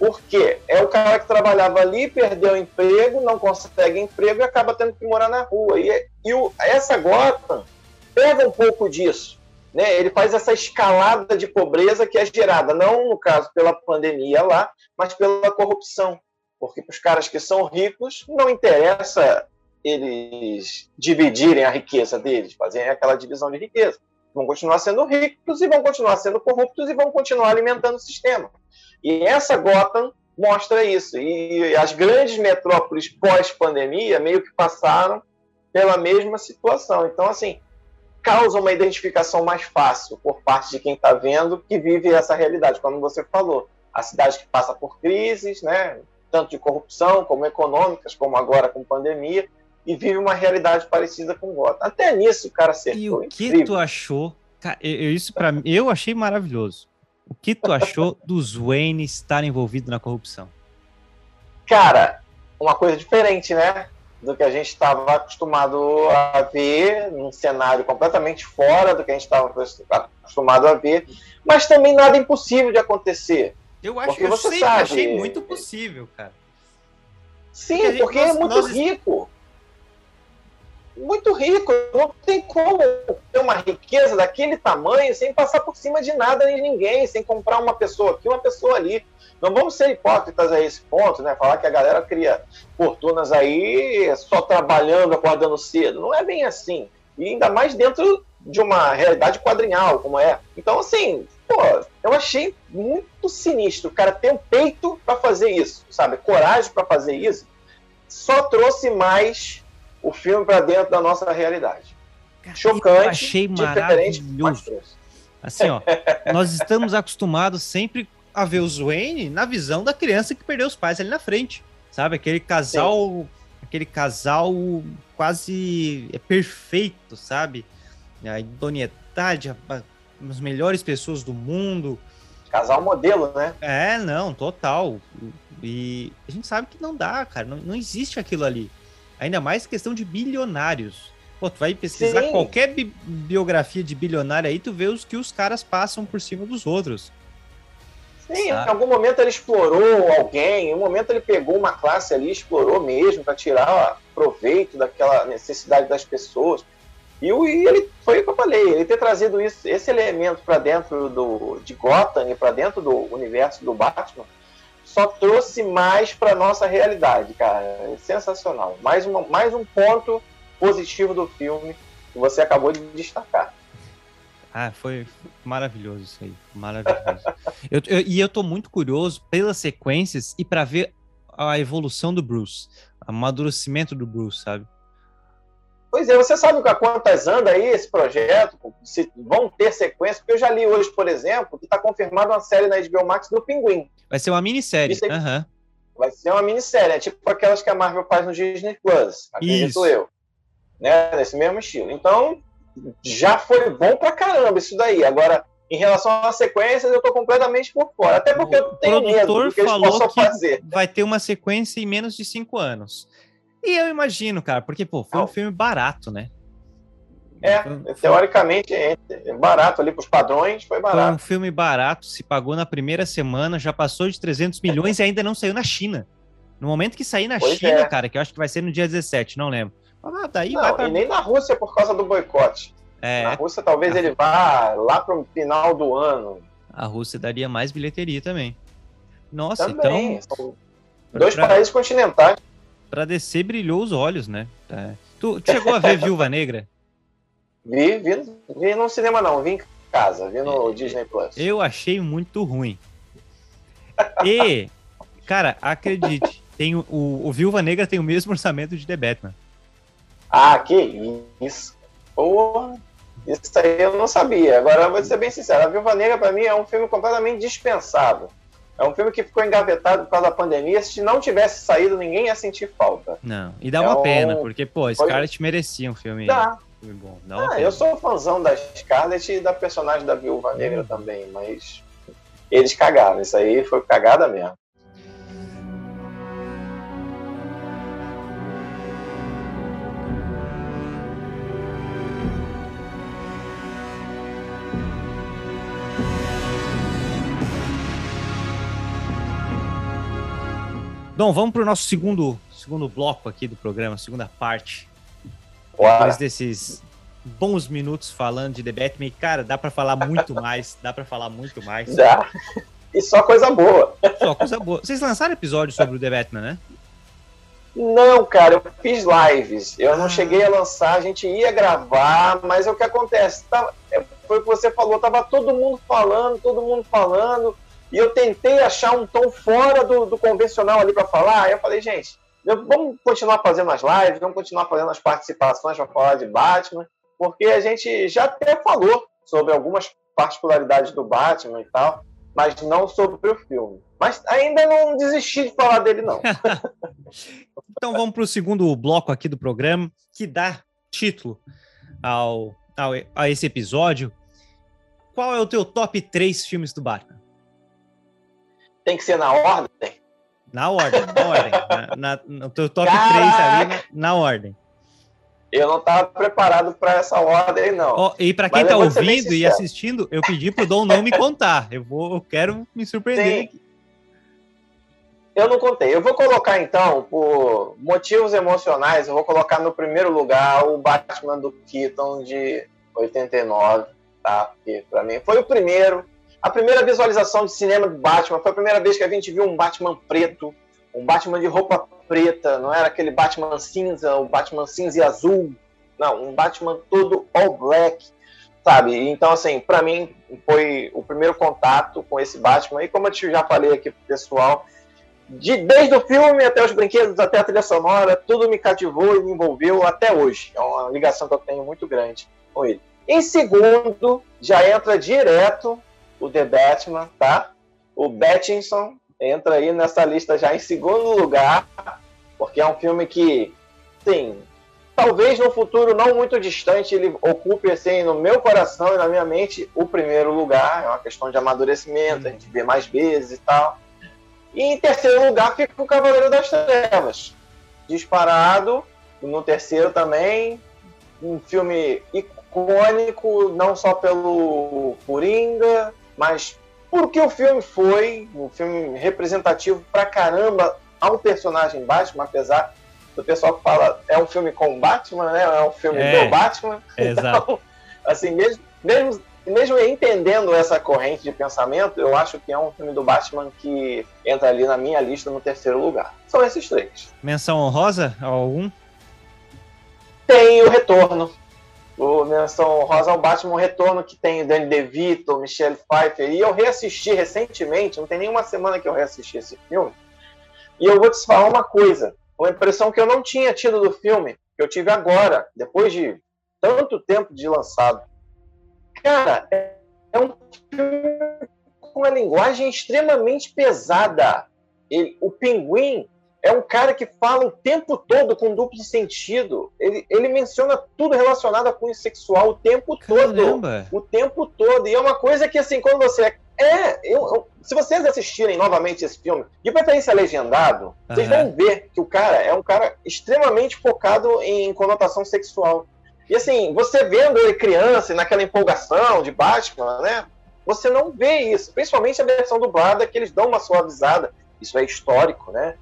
Porque é o cara que trabalhava ali, perdeu o emprego, não consegue emprego e acaba tendo que morar na rua. E, e o, essa Gotham pega um pouco disso. Né? Ele faz essa escalada de pobreza que é gerada, não no caso pela pandemia lá, mas pela corrupção. Porque para os caras que são ricos, não interessa eles dividirem a riqueza deles, fazerem aquela divisão de riqueza. Vão continuar sendo ricos e vão continuar sendo corruptos e vão continuar alimentando o sistema. E essa Gotham mostra isso. E as grandes metrópoles pós-pandemia meio que passaram pela mesma situação. Então, assim, causa uma identificação mais fácil por parte de quem está vendo que vive essa realidade, como você falou. A cidade que passa por crises, né, tanto de corrupção como econômicas, como agora com pandemia, e vive uma realidade parecida com Gotham. Até nisso o cara acertou. E o que Incrível. tu achou? Isso para mim, eu achei maravilhoso. O que tu achou dos Wayne estarem envolvidos na corrupção? Cara, uma coisa diferente, né? Do que a gente estava acostumado a ver, num cenário completamente fora do que a gente estava acostumado a ver, mas também nada impossível de acontecer. Eu acho que você sempre sabe, achei muito possível, cara. Sim, porque, gente, porque é nós, é muito nós... rico muito rico. Não tem como ter uma riqueza daquele tamanho sem passar por cima de nada nem ninguém, sem comprar uma pessoa aqui, uma pessoa ali. Não vamos ser hipócritas a esse ponto, né? Falar que a galera cria fortunas aí só trabalhando, acordando cedo. Não é bem assim. E ainda mais dentro de uma realidade quadrinhal, como é. Então, assim, pô, eu achei muito sinistro. O cara ter um peito para fazer isso, sabe? Coragem para fazer isso. Só trouxe mais o filme para dentro da nossa realidade. Chocante, eu achei maravilhoso. Assim, ó, nós estamos acostumados sempre a ver os Wayne na visão da criança que perdeu os pais ali na frente, sabe? Aquele casal, Sim. aquele casal quase é perfeito, sabe? A idoneidade, as melhores pessoas do mundo. Casal modelo, né? É, não, total. E a gente sabe que não dá, cara. Não, não existe aquilo ali. Ainda mais questão de bilionários. Pô, tu vai pesquisar Sim. qualquer bi biografia de bilionário aí, tu vê os que os caras passam por cima dos outros. Sim, Sabe? em algum momento ele explorou alguém, em um momento ele pegou uma classe ali, explorou mesmo para tirar proveito daquela necessidade das pessoas. E, o, e ele foi o que eu falei, ele ter trazido isso, esse elemento para dentro do, de Gotham e para dentro do universo do Batman só trouxe mais para nossa realidade, cara. É sensacional. Mais, uma, mais um ponto positivo do filme que você acabou de destacar. Ah, foi maravilhoso isso aí. Maravilhoso. eu, eu, e eu tô muito curioso pelas sequências e para ver a evolução do Bruce, o amadurecimento do Bruce, sabe? Pois é, você sabe a quantas anda aí esse projeto? Se vão ter sequência? Porque eu já li hoje, por exemplo, que está confirmada uma série na HBO Max do Pinguim. Vai ser uma minissérie. Aí, uhum. Vai ser uma minissérie, é tipo aquelas que a Marvel faz no Disney Plus, acredito isso. eu. Né? Nesse mesmo estilo. Então, já foi bom pra caramba isso daí. Agora, em relação às sequências, eu tô completamente por fora. Até porque o eu tenho medo do que eles possam fazer. Vai ter uma sequência em menos de cinco anos. E eu imagino, cara, porque, pô, foi um filme barato, né? É, teoricamente é barato ali para os padrões, foi barato. Foi um filme barato, se pagou na primeira semana, já passou de 300 milhões e ainda não saiu na China. No momento que sair na pois China, é. cara, que eu acho que vai ser no dia 17, não lembro. Ah, daí não, pra... e nem na Rússia por causa do boicote. É. Na Rússia talvez ele vá lá para o final do ano. A Rússia daria mais bilheteria também. Nossa, também. então... São dois pra... países continentais para descer brilhou os olhos, né? É. Tu, tu, chegou a ver Viúva Negra? Vi, vi, vi no cinema não, vi em casa, vi no é, Disney Plus. Eu achei muito ruim. E, cara, acredite, tem o, o, Viúva Negra tem o mesmo orçamento de The Batman. Ah, que isso. Porra, isso aí eu não sabia. Agora, eu vou ser bem sincero, a Viúva Negra para mim é um filme completamente dispensável. É um filme que ficou engavetado por causa da pandemia. Se não tivesse saído, ninguém ia sentir falta. Não, e dá é uma um... pena, porque, pô, Scarlett Foi... merecia um filme, dá. Filme bom. Dá ah, eu sou fãzão da Scarlett e da personagem da Viúva Negra hum. também, mas eles cagaram. Isso aí foi cagada mesmo. Dom, vamos para o nosso segundo, segundo bloco aqui do programa, segunda parte. Uau. Depois desses bons minutos falando de The Batman, cara, dá para falar muito mais, dá para falar muito mais. Dá. E só coisa boa. Só coisa boa. Vocês lançaram episódio sobre o The Batman, né? Não, cara, eu fiz lives. Eu não ah. cheguei a lançar, a gente ia gravar, mas é o que acontece. Tá, foi o que você falou, tava todo mundo falando, todo mundo falando. E eu tentei achar um tom fora do, do convencional ali para falar. Aí eu falei, gente, vamos continuar fazendo as lives, vamos continuar fazendo as participações para falar de Batman. porque a gente já até falou sobre algumas particularidades do Batman e tal, mas não sobre o filme. Mas ainda não desisti de falar dele, não. então vamos para o segundo bloco aqui do programa, que dá título ao, ao, a esse episódio. Qual é o teu top 3 filmes do Batman? Tem que ser na ordem? Na ordem, na ordem. na, na, no teu top Caraca. 3 ali, na, na ordem. Eu não estava preparado para essa ordem, não. Oh, e para quem está ouvindo e assistindo, eu pedi para o Dom não me contar. Eu vou, eu quero me surpreender aqui. Eu não contei. Eu vou colocar, então, por motivos emocionais, eu vou colocar no primeiro lugar o Batman do Keaton de 89, tá? Porque para mim foi o primeiro. A primeira visualização de cinema do Batman foi a primeira vez que a gente viu um Batman preto, um Batman de roupa preta, não era aquele Batman cinza, o Batman cinza e azul, não, um Batman todo all black, sabe? Então, assim, para mim foi o primeiro contato com esse Batman, e como eu já falei aqui pro pessoal, de, desde o filme até os brinquedos, até a trilha sonora, tudo me cativou e me envolveu até hoje. É uma ligação que eu tenho muito grande com ele. Em segundo, já entra direto o The Batman, tá? O Battinson entra aí nessa lista já em segundo lugar, porque é um filme que, sim, talvez no futuro não muito distante ele ocupe assim no meu coração e na minha mente o primeiro lugar. É uma questão de amadurecimento, a gente vê mais vezes e tal. E em terceiro lugar fica o Cavaleiro das Trevas, disparado. No terceiro também, um filme icônico, não só pelo Coringa, mas porque o filme foi um filme representativo pra caramba ao personagem Batman, apesar do pessoal que fala é um filme com Batman, né? É um filme é, do Batman. Exato. Então, assim, mesmo, mesmo, mesmo entendendo essa corrente de pensamento, eu acho que é um filme do Batman que entra ali na minha lista no terceiro lugar. São esses três. Menção honrosa? Algum? Tem o Retorno o Menção Rosa ao Batman Retorno, que tem o Danny DeVito, Michelle Pfeiffer, e eu reassisti recentemente, não tem nenhuma semana que eu reassisti esse filme, e eu vou te falar uma coisa, uma impressão que eu não tinha tido do filme, que eu tive agora, depois de tanto tempo de lançado. Cara, é um filme com uma linguagem extremamente pesada. Ele, o Pinguim é um cara que fala o tempo todo com duplo sentido. Ele, ele menciona tudo relacionado a cunho sexual o tempo Caramba. todo. O tempo todo. E é uma coisa que, assim, quando você. É, eu, eu, se vocês assistirem novamente esse filme, de preferência legendado, uhum. vocês vão ver que o cara é um cara extremamente focado em conotação sexual. E assim, você vendo ele criança, naquela empolgação de Batman, né? Você não vê isso. Principalmente a versão dublada, que eles dão uma suavizada. Isso é histórico, né?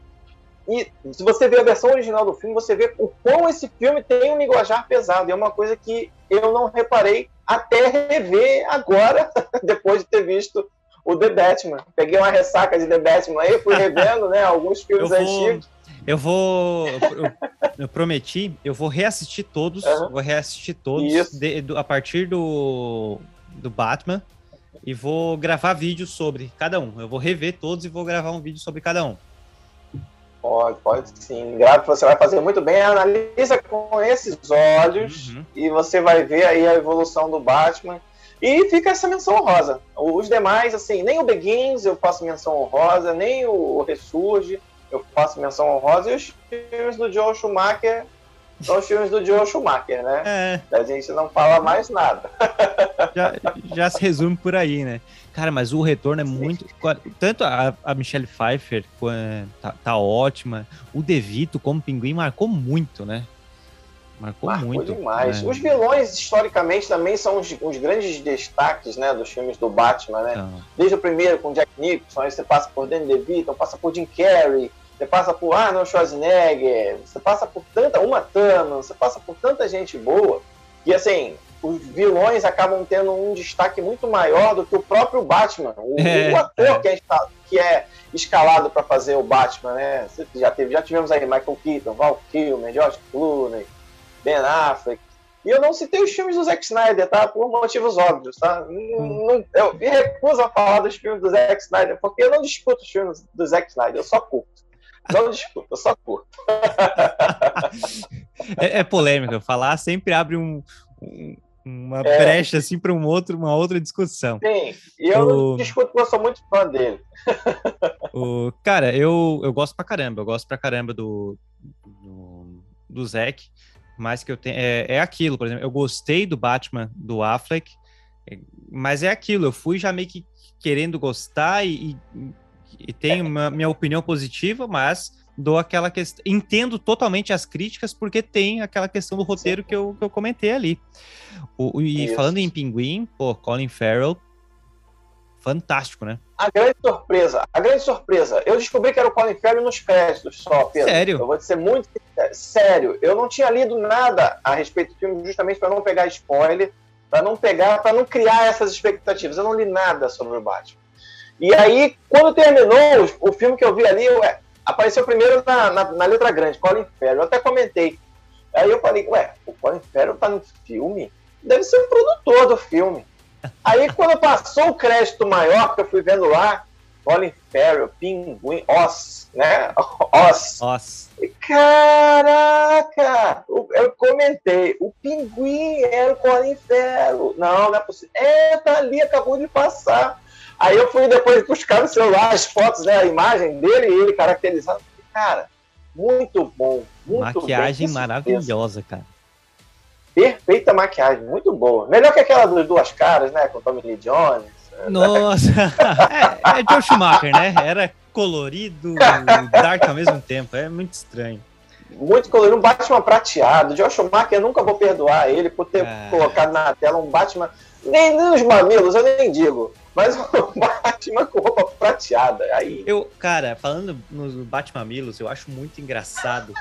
E se você vê a versão original do filme, você vê o quão esse filme tem um linguajar pesado. E é uma coisa que eu não reparei até rever agora, depois de ter visto o The Batman. Peguei uma ressaca de The Batman aí, fui revendo né, alguns filmes eu vou, antigos. Eu vou. Eu, eu, prometi, eu vou reassistir todos. Uhum. Vou reassistir todos de, do, a partir do, do Batman. E vou gravar vídeos sobre cada um. Eu vou rever todos e vou gravar um vídeo sobre cada um. Pode, pode sim. Grave, você vai fazer muito bem. Analisa com esses olhos uhum. e você vai ver aí a evolução do Batman. E fica essa menção honrosa. Os demais, assim, nem o Begins eu faço menção honrosa, nem o Ressurge eu faço menção honrosa. E os filmes do Joe Schumacher são os filmes do Joe Schumacher, né? É. A gente não fala mais nada. Já, já se resume por aí, né? Cara, mas o retorno é muito. Tanto a, a Michelle Pfeiffer tá, tá, ótima. O Devito, como pinguim, marcou muito, né? Marcou, marcou muito. demais. Né? Os vilões, historicamente, também são os, os, grandes destaques né, dos filmes do Batman, né? Então. Desde o primeiro com Jack Nicholson, aí você passa por Danny DeVito, passa por Jim Carrey, você passa por Arnold Schwarzenegger, você passa por tanta. Uma Thurman, você passa por tanta gente boa. E assim, os vilões acabam tendo um destaque muito maior do que o próprio Batman. O, é, o ator é. Que, é, que é escalado para fazer o Batman, né? Já, teve, já tivemos aí Michael Keaton, Val Kilmer, George Clooney, Ben Affleck. E eu não citei os filmes do Zack Snyder, tá? Por motivos óbvios, tá? Hum. Não, eu me recuso a falar dos filmes do Zack Snyder, porque eu não discuto os filmes do Zack Snyder, eu só curto. Não discuto, eu só curto. é, é polêmica, falar sempre abre um, uma é. brecha assim para um outro, uma outra discussão. Sim, e eu o... discuto porque eu sou muito fã dele. o... Cara, eu, eu gosto pra caramba, eu gosto pra caramba do, do, do Zack, mas que eu tenho. É, é aquilo, por exemplo, eu gostei do Batman do Affleck, mas é aquilo, eu fui já meio que querendo gostar e, e, e tenho uma, minha opinião positiva, mas dou aquela questão. Entendo totalmente as críticas, porque tem aquela questão do roteiro que eu, que eu comentei ali. O, e Isso. falando em Pinguim, pô, Colin Farrell, fantástico, né? A grande surpresa, a grande surpresa, eu descobri que era o Colin Farrell nos créditos só, Pedro. Sério? Eu vou ser muito sério. Eu não tinha lido nada a respeito do filme, justamente para não pegar spoiler, para não pegar, para não criar essas expectativas. Eu não li nada sobre o Batman. E aí, quando terminou o filme que eu vi ali, eu, apareceu primeiro na, na, na, letra grande, Colin Farrell. Eu até comentei. Aí eu falei, ué, o Colin Farrell tá no filme? Deve ser o produtor do filme. Aí quando passou o crédito maior, que eu fui vendo lá, Colin Farrell, Pinguim, Oz, né? Oz. Oz. Caraca! Eu comentei, o Pinguim era o Colin Farrell. Não, não é possível. É, tá ali, acabou de passar. Aí eu fui depois buscar no celular as fotos, né, a imagem dele e ele caracterizado. Cara, muito bom. Muito maquiagem bem. maravilhosa, cara. Perfeita maquiagem, muito boa. Melhor que aquela dos duas caras, né, com Tommy Lee Jones. Nossa, é, é Joe Schumacher, né? Era colorido e dark ao mesmo tempo. É muito estranho. Muito colorido, um Batman prateado. Joe Schumacher, eu nunca vou perdoar ele por ter ah. colocado na tela um Batman. Nem nos mamilos, eu nem digo mas o Batman com roupa prateada. Aí... Eu, cara, falando nos Batman Milos, eu acho muito engraçado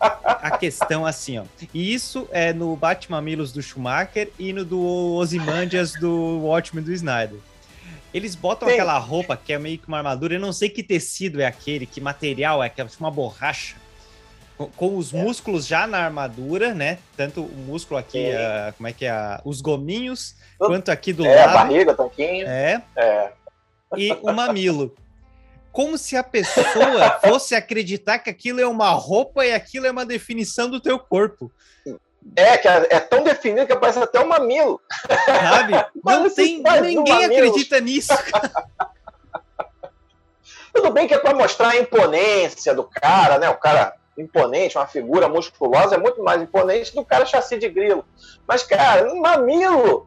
a questão assim, ó. E isso é no Batman Milos do Schumacher e no do Ozymandias do Watchmen do Snyder. Eles botam Sim. aquela roupa que é meio que uma armadura, eu não sei que tecido é aquele, que material é, que é uma borracha. Com, os músculos já na armadura, né? Tanto o músculo aqui, a, como é que é? os gominhos quanto aqui do é, lado. É, a barriga, tanquinho. É. é. E o mamilo. Como se a pessoa fosse acreditar que aquilo é uma roupa e aquilo é uma definição do teu corpo. É, que é, é tão definido que parece até um mamilo. Sabe? Não tem, ninguém acredita nisso. Tudo bem que é para mostrar a imponência do cara, né? O cara imponente, uma figura musculosa é muito mais imponente do cara chassi de grilo. Mas, cara, um mamilo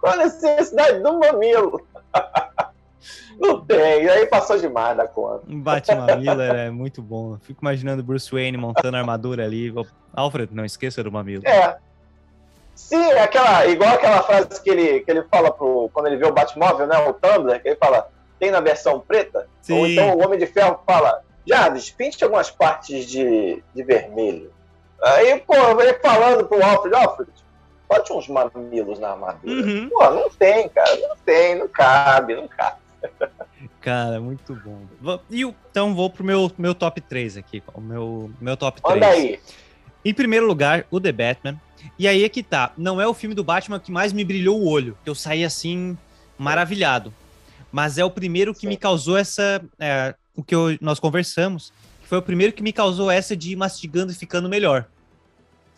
qual a necessidade do mamilo? Não tem, aí passou demais da conta. Um Bate-mamilo é muito bom. Fico imaginando Bruce Wayne montando a armadura ali. Alfred, não esqueça do mamilo. É. Sim, é aquela, igual aquela frase que ele, que ele fala pro, quando ele vê o Batmóvel, né? O Tumblr, que ele fala, tem na versão preta? Sim. Ou então o Homem de Ferro fala, Jarvis, pinte algumas partes de, de vermelho. Aí, pô, ele falando pro Alfred, Alfred, Pode uns mamilos na armadura. Uhum. Pô, não tem, cara. Não tem, não cabe, não cabe. Cara, muito bom. E então vou pro meu, meu top 3 aqui. O meu, meu top 3. Olha aí. Em primeiro lugar, o The Batman. E aí é que tá. Não é o filme do Batman que mais me brilhou o olho. Que eu saí assim, maravilhado. Mas é o primeiro que Sim. me causou essa. É, o que eu, nós conversamos. Que foi o primeiro que me causou essa de ir mastigando e ficando melhor.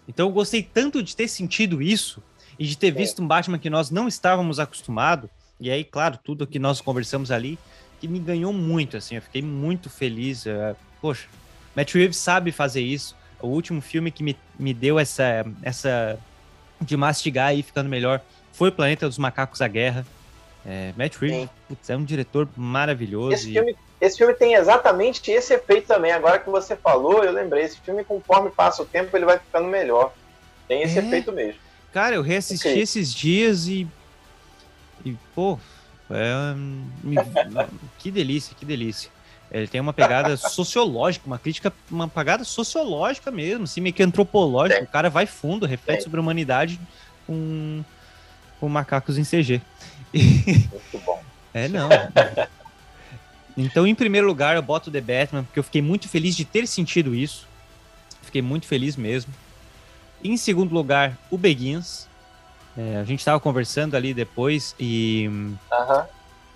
Então eu gostei tanto de ter sentido isso e de ter visto um Batman que nós não estávamos acostumados. E aí, claro, tudo que nós conversamos ali, que me ganhou muito, assim, eu fiquei muito feliz. Uh, poxa, Matt Reeves sabe fazer isso. O último filme que me, me deu essa, essa de mastigar e ficando melhor foi Planeta dos Macacos a Guerra. É, Matt Reeves putz, é um diretor maravilhoso. Esse, e... filme, esse filme tem exatamente esse efeito também. Agora que você falou, eu lembrei. Esse filme, conforme passa o tempo, ele vai ficando melhor. Tem esse é... efeito mesmo. Cara, eu reassisti okay. esses dias e. E, pô, é... que delícia, que delícia. Ele tem uma pegada sociológica, uma crítica, uma pegada sociológica mesmo, assim, meio que antropológica. O cara vai fundo, reflete sobre a humanidade com, com macacos em CG. Muito bom. É, não. Então, em primeiro lugar, eu boto The Batman, porque eu fiquei muito feliz de ter sentido isso. Fiquei muito feliz mesmo. Em segundo lugar, o Begins. É, a gente estava conversando ali depois e. Uhum.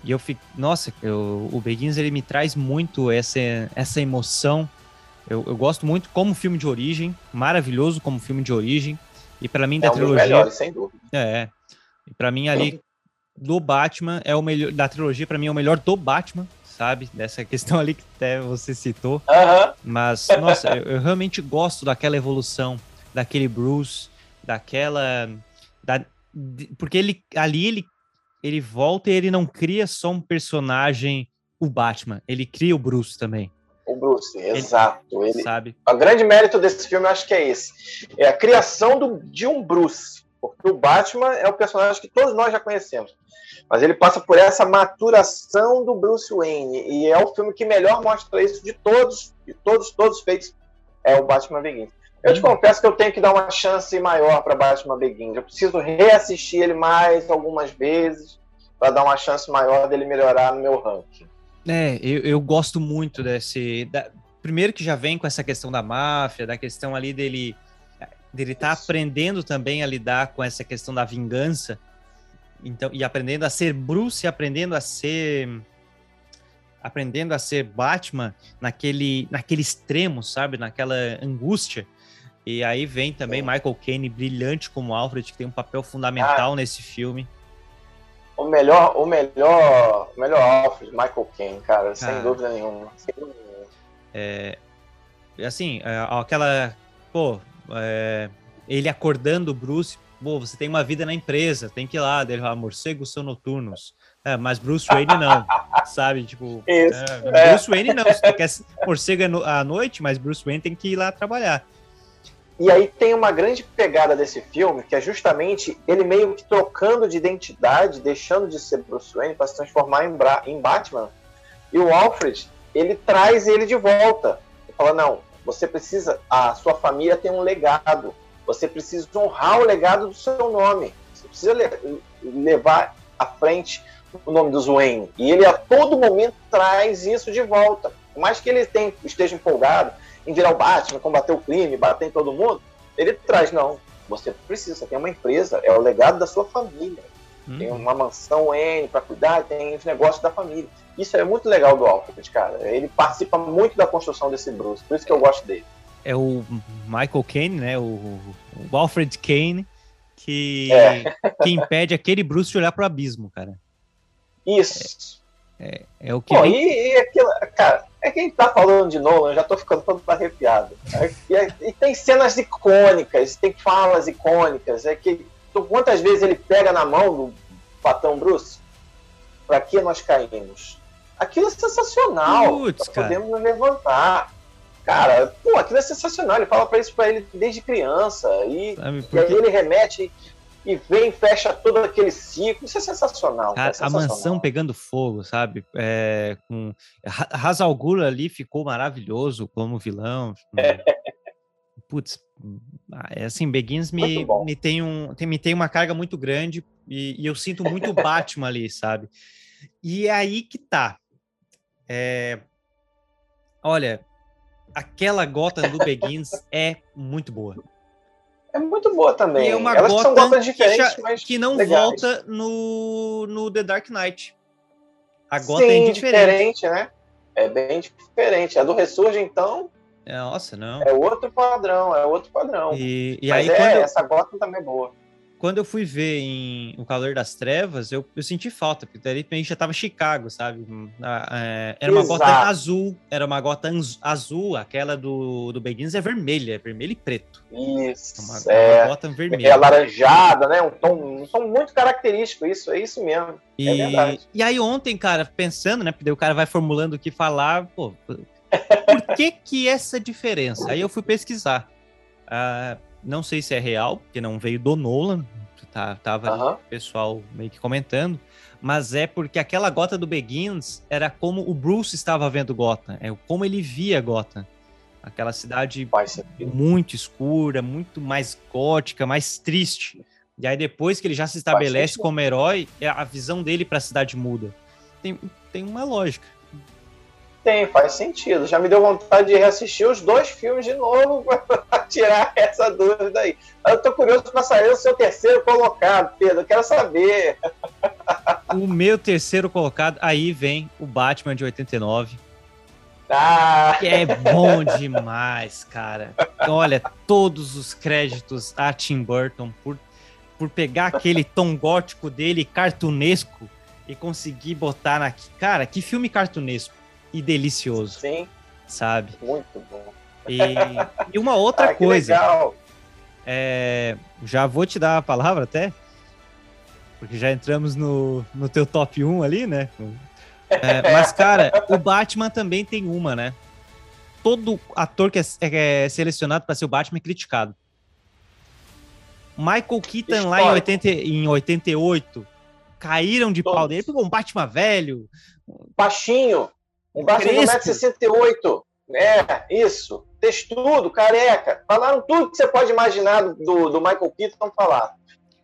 E eu fico. Nossa, eu, o Begins ele me traz muito essa, essa emoção. Eu, eu gosto muito como filme de origem, maravilhoso como filme de origem. E para mim da é um dos trilogia, melhores, sem dúvida. é. E para mim ali do Batman é o melhor da trilogia, para mim é o melhor do Batman, sabe? Dessa questão ali que até você citou. Aham. Mas, nossa, eu, eu realmente gosto daquela evolução, daquele Bruce, daquela. Da, de- porque ele ali ele, ele volta e ele não cria só um personagem, o Batman, ele cria o Bruce também, O Bruce, exato. Ele, sabe? O grande mérito desse filme, eu acho que é esse. É a criação do- de um Bruce. Porque o Batman é o personagem que todos nós já conhecemos. Mas ele passa por essa maturação do Bruce Wayne. E é o filme que melhor mostra isso de todos, de todos, todos feitos. É o Batman Begins. Eu te Hum. confesso que eu tenho que dar uma chance maior para Batman Begins. Eu preciso reassistir ele mais algumas vezes para dar uma chance maior dele melhorar no meu ranking. É, eu, eu gosto muito desse. da- primeiro que já vem com essa questão da máfia, da questão ali dele dele tá Isso. aprendendo também a lidar com essa questão da vingança. Então, e aprendendo a ser Bruce, e aprendendo a ser aprendendo a ser Batman naquele naquele extremo, sabe, naquela angústia. E aí vem também. Michael Caine brilhante como Alfred, que tem um papel fundamental nesse filme. O melhor, o melhor, o melhor Alfred, Michael Caine, cara, sem dúvida nenhuma. Sem dúvida nenhuma. E assim, é, aquela. Pô, é, ele acordando o Bruce. Pô, você tem uma vida na empresa, tem que ir lá. Dele fala, morcegos são noturnos. É, mas Bruce Wayne não, sabe? Tipo, Isso, é, é. Bruce Wayne não. Você quer morcego é à noite, mas Bruce Wayne tem que ir lá trabalhar. E aí tem uma grande pegada desse filme, que é justamente ele meio que trocando de identidade, deixando de ser Bruce Wayne para se transformar em, Bra- em Batman. E o Alfred, ele traz ele de volta. Ele fala, não, você precisa, a sua família tem um legado. Você precisa honrar o legado do seu nome. Você precisa le- levar à frente o nome dos Wayne. E ele a todo momento traz isso de volta. Por mais que ele tenha, esteja empolgado em virar o Batman, combater o crime, bater em todo mundo, ele traz, não, você precisa, tem uma empresa, é o legado da sua família. Tem Hum, uma mansão N para cuidar, tem os negócios da família. Isso é muito legal do Alfred, cara. Ele participa muito da construção desse Bruce, por isso que eu gosto dele. É o Michael Caine, né? O, o Alfred Caine, que, É. que impede aquele Bruce de olhar pro abismo, cara. Isso. É o que Pô, vem- e, e aquilo, cara, é que a gente tá falando de Nolan, eu já tô ficando todo arrepiado. É, E, é- e tem cenas icônicas, tem falas icônicas. É que quantas vezes ele pega na mão do Patão Bruce? Pra que nós caímos? Aquilo é sensacional. Putz, podemos nos levantar. Cara, pô, aquilo é sensacional. Ele fala pra isso pra ele desde criança. E, e aí ele remete e vem fecha todo aquele ciclo. Isso é sensacional. Cara, é a sensacional. mansão pegando fogo, sabe? É, com Ra- Ra's al Ghul ali ficou maravilhoso como vilão. Putz, ah, é assim, Begins me, me tem um tem, me tem uma carga muito grande e, e eu sinto muito Batman ali, sabe? E é aí que tá. É, olha, aquela Gotham do Begins é muito boa. É muito boa também. E é uma Elas são Gotham gotas que, diferentes, já- mas que não legais. volta no, no The Dark Knight. A Gotham Sim, é diferente. diferente, né? É bem diferente. A do Ressurge, então, Nossa, não. é outro padrão, é outro padrão. E, e aí, é, quando, eu- essa Gotham também é boa. quando eu fui ver em O Calor das Trevas, eu, eu senti falta, porque daí a gente já tava Chicago, sabe? Ah, é, Era uma Exato. Gotham azul, era uma Gotham az- azul, aquela do, do Begins é vermelha, é vermelho e preto. É Isso. uma, é, uma Gotham é vermelha. alaranjada, né? Um tom, um tom muito característico, isso, é isso mesmo. E, é verdade. e aí ontem, cara, pensando, né? Porque daí o cara vai formulando o que falar, pô, por que que essa diferença? Aí eu fui pesquisar. Ah, não sei se é real, porque não veio do Nolan, tá, tava Aham. o pessoal meio que comentando, mas é porque aquela gota do Begins era como o Bruce estava vendo Gotham, é como ele via Gotham. Aquela cidade muito escura, muito mais gótica, mais triste. E aí depois que ele já se estabelece como herói, é a visão dele para a cidade muda. Tem, tem uma lógica. Tem, faz sentido. Já me deu vontade de reassistir os dois filmes de novo para tirar essa dúvida aí. Eu tô curioso para sair o seu terceiro colocado, Pedro. Eu quero saber. O meu terceiro colocado, aí vem o Batman de 89, Ah, que é bom demais, cara. olha, todos os créditos a Tim Burton por, por pegar aquele tom gótico dele, cartunesco, e conseguir botar na. Cara, que filme cartunesco e delicioso. Sim. Sabe? Muito bom. E, e uma outra Ah, que coisa. legal. É, já vou te dar a palavra até, porque já entramos no, no teu top 1 ali, né? É, mas, cara, o Batman também tem uma, né? Todo ator que é, é selecionado para ser o Batman é criticado. Michael Keaton lá em, Histórico. 80, em 88 caíram de pau Todos. dele, pegou um Batman velho. Baixinho. Um Batman de Crespo. 1,68m. É, isso. Textudo, careca. Falaram tudo que você pode imaginar do, do Michael Keaton falar.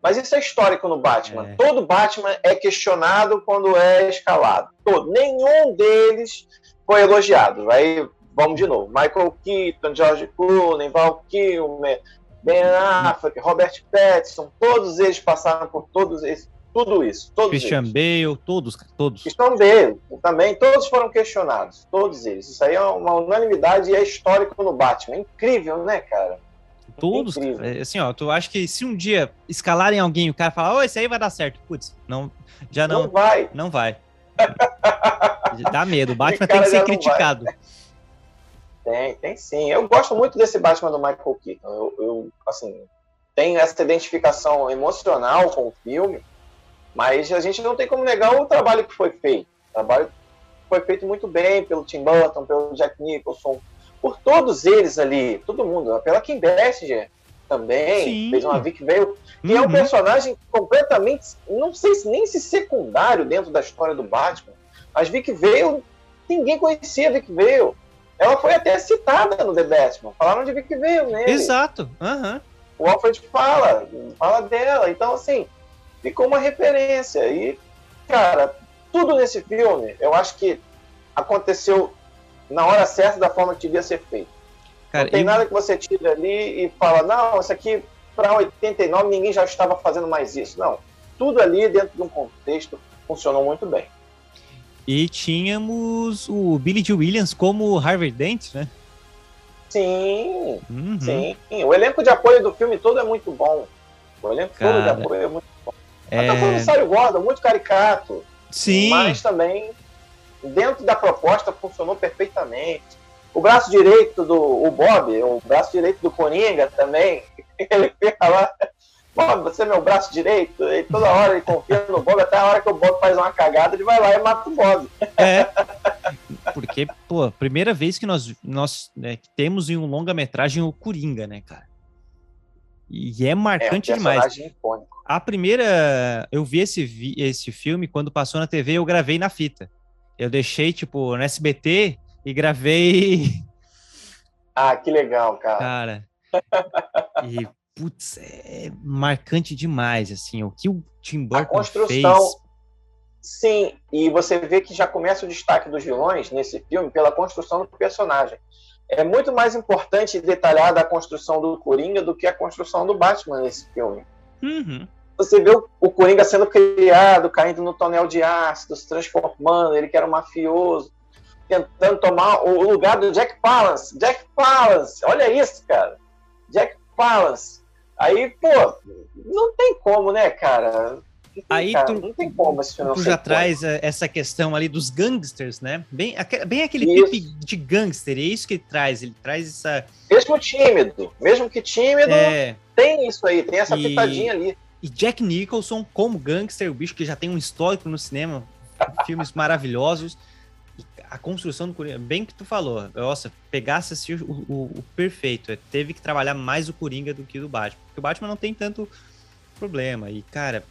Mas isso é histórico no Batman. É. Todo Batman é questionado quando é escalado. Todo. Nenhum deles foi elogiado. Aí, vamos de novo. Michael Keaton, George Clooney, Val Kilmer, Ben Affleck, Robert Pattinson, todos eles passaram por todos esses, tudo isso. Todos Christian eles. Bale, todos, todos. Estão dele também, todos foram questionados, todos eles. Isso aí é uma unanimidade e é histórico no Batman. É incrível, né, cara? Todos, Incrível. É, Assim, ó, tu acha que se um dia escalarem alguém e o cara falar, ô, esse aí vai dar certo. Putz, não, já Não, não, vai. não vai. Dá medo. O Batman tem que ser vai. criticado. Tem, tem sim. Eu gosto muito desse Batman do Michael Keaton. Eu, eu, assim, tenho essa identificação emocional com o filme, mas a gente não tem como negar o trabalho que foi feito. O trabalho foi feito muito bem pelo Tim Burton, pelo Jack Nicholson, por todos eles ali, todo mundo, pela Kim Basinger também, Sim. fez uma Vic Vale, que é um Uhum. personagem completamente, não sei se nem se secundário dentro da história do Batman, mas Vic Vale, ninguém conhecia Vic Vale. Ela foi até citada no The Batman, falaram de Vic Vale nele. Exato. aham. O Alfred fala, fala dela. Então, assim, ficou uma referência. E, cara, tudo nesse filme, eu acho que aconteceu na hora certa, da forma que devia ser feito. Cara, não tem e- nada que você tira ali e fala, não, isso aqui para 89 ninguém já estava fazendo mais isso. Não. Tudo ali dentro de um contexto funcionou muito bem. E tínhamos o Billy Dee Williams como Harvey Dent, né? Sim, Uhum. sim. O elenco de apoio do filme todo é muito bom. O elenco todo de Cara, apoio é muito É, Até o comissário Gordon, muito caricato. Sim, Mas também, dentro da proposta, funcionou perfeitamente. O braço direito do o Bob, o braço direito do Coringa também, ele fica lá, Bob, você é meu braço direito, e toda hora ele confia no Bob, até a hora que o Bob faz uma cagada, ele vai lá e mata o Bob. é. Porque, pô, primeira vez que nós, nós né, temos em um longa-metragem o Coringa, né, cara? E é É um marcante demais. icônico. A primeira. Eu vi esse, esse filme quando passou na TV, eu gravei na fita. Eu deixei, tipo, no SBT e gravei. Ah, que legal, cara. Cara. E, putz, é marcante demais, assim. O que o Tim Burton construção- fez. Sim, e você vê que já começa o destaque dos vilões nesse filme pela construção do personagem. É muito mais importante e detalhada a construção do Coringa do que a construção do Batman nesse filme. Uhum. Você vê o, o Coringa sendo criado, caindo no tonel de ácido, se transformando, ele que era um mafioso, tentando tomar o lugar do Jack Palance. Jack Palance, olha isso, cara. Jack Palance. Aí, pô, não tem como, né, cara? Aí cara, tu- não tem como Tu já traz eh, essa questão ali dos gangsters, né? Bem, bem aquele Isso. pipe de gangster, é isso que ele traz. Ele traz essa. Mesmo tímido, mesmo que tímido, É, tem isso aí, tem essa E- pitadinha ali. e Jack Nicholson como gangster, o bicho que já tem um histórico no cinema, filmes maravilhosos. A construção do Coringa, bem que tu falou, nossa, pegasse assim, o, o- o perfeito, é, teve que trabalhar mais o Coringa do que o do Batman, porque o Batman não tem tanto problema, e cara,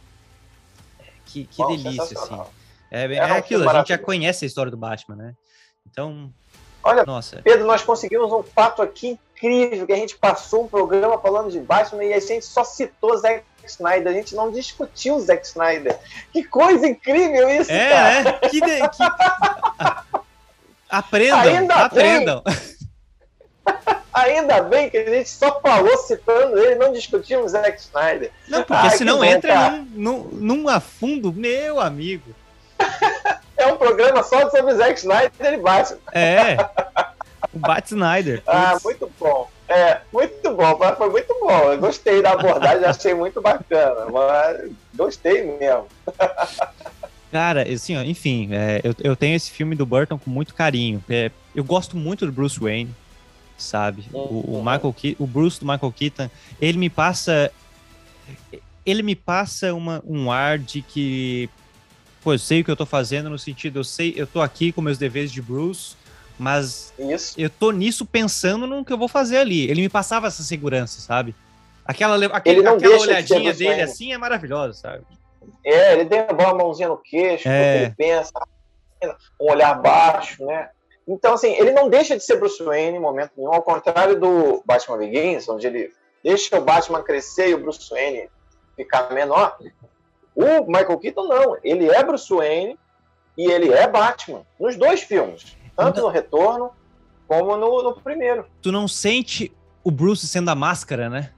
que, que Bom, delícia, assim. É, é, É aquilo, a gente já conhece a história do Batman, né? Então, Olha, nossa, Pedro, nós conseguimos um fato aqui incrível, que a gente passou um programa falando de Batman e a gente só citou Zack Snyder, a gente não discutiu o Zack Snyder. Que coisa incrível isso, cara! É? Que, de- que- Aprendam, Ainda bem. Ainda bem que a gente só falou citando ele, não discutimos Zack Snyder. Não, porque Ai, senão bom, entra cara. num, num, num afundo, meu amigo. É um programa só sobre Zack Snyder e Batman. É. O Bat Snyder. Ah, muito bom. É, muito bom, foi muito bom. Eu gostei da abordagem, achei muito bacana, mas gostei mesmo. Cara, assim, ó, enfim, é, eu, eu tenho esse filme do Burton com muito carinho. É, eu gosto muito do Bruce Wayne, sabe? O, o uhum. Michael o Bruce do Michael Keaton, ele me passa ele me passa uma, um ar de que pô, eu sei o que eu tô fazendo no sentido, eu sei, eu tô aqui com meus deveres de Bruce, mas Isso. eu tô nisso pensando no que eu vou fazer ali. Ele me passava essa segurança, sabe? Aquela, aquele, aquela olhadinha de dele assim é maravilhosa, sabe? É, ele tem a mãozinha no queixo, é. ele pensa, um olhar baixo, né? Então, assim, ele não deixa de ser Bruce Wayne em momento nenhum, ao contrário do Batman Begins, onde ele deixa o Batman crescer e o Bruce Wayne ficar menor. O Michael Keaton não, ele é Bruce Wayne e ele é Batman, nos dois filmes, tanto então... no Retorno como no, no, primeiro. Tu não sente o Bruce sendo a máscara, né?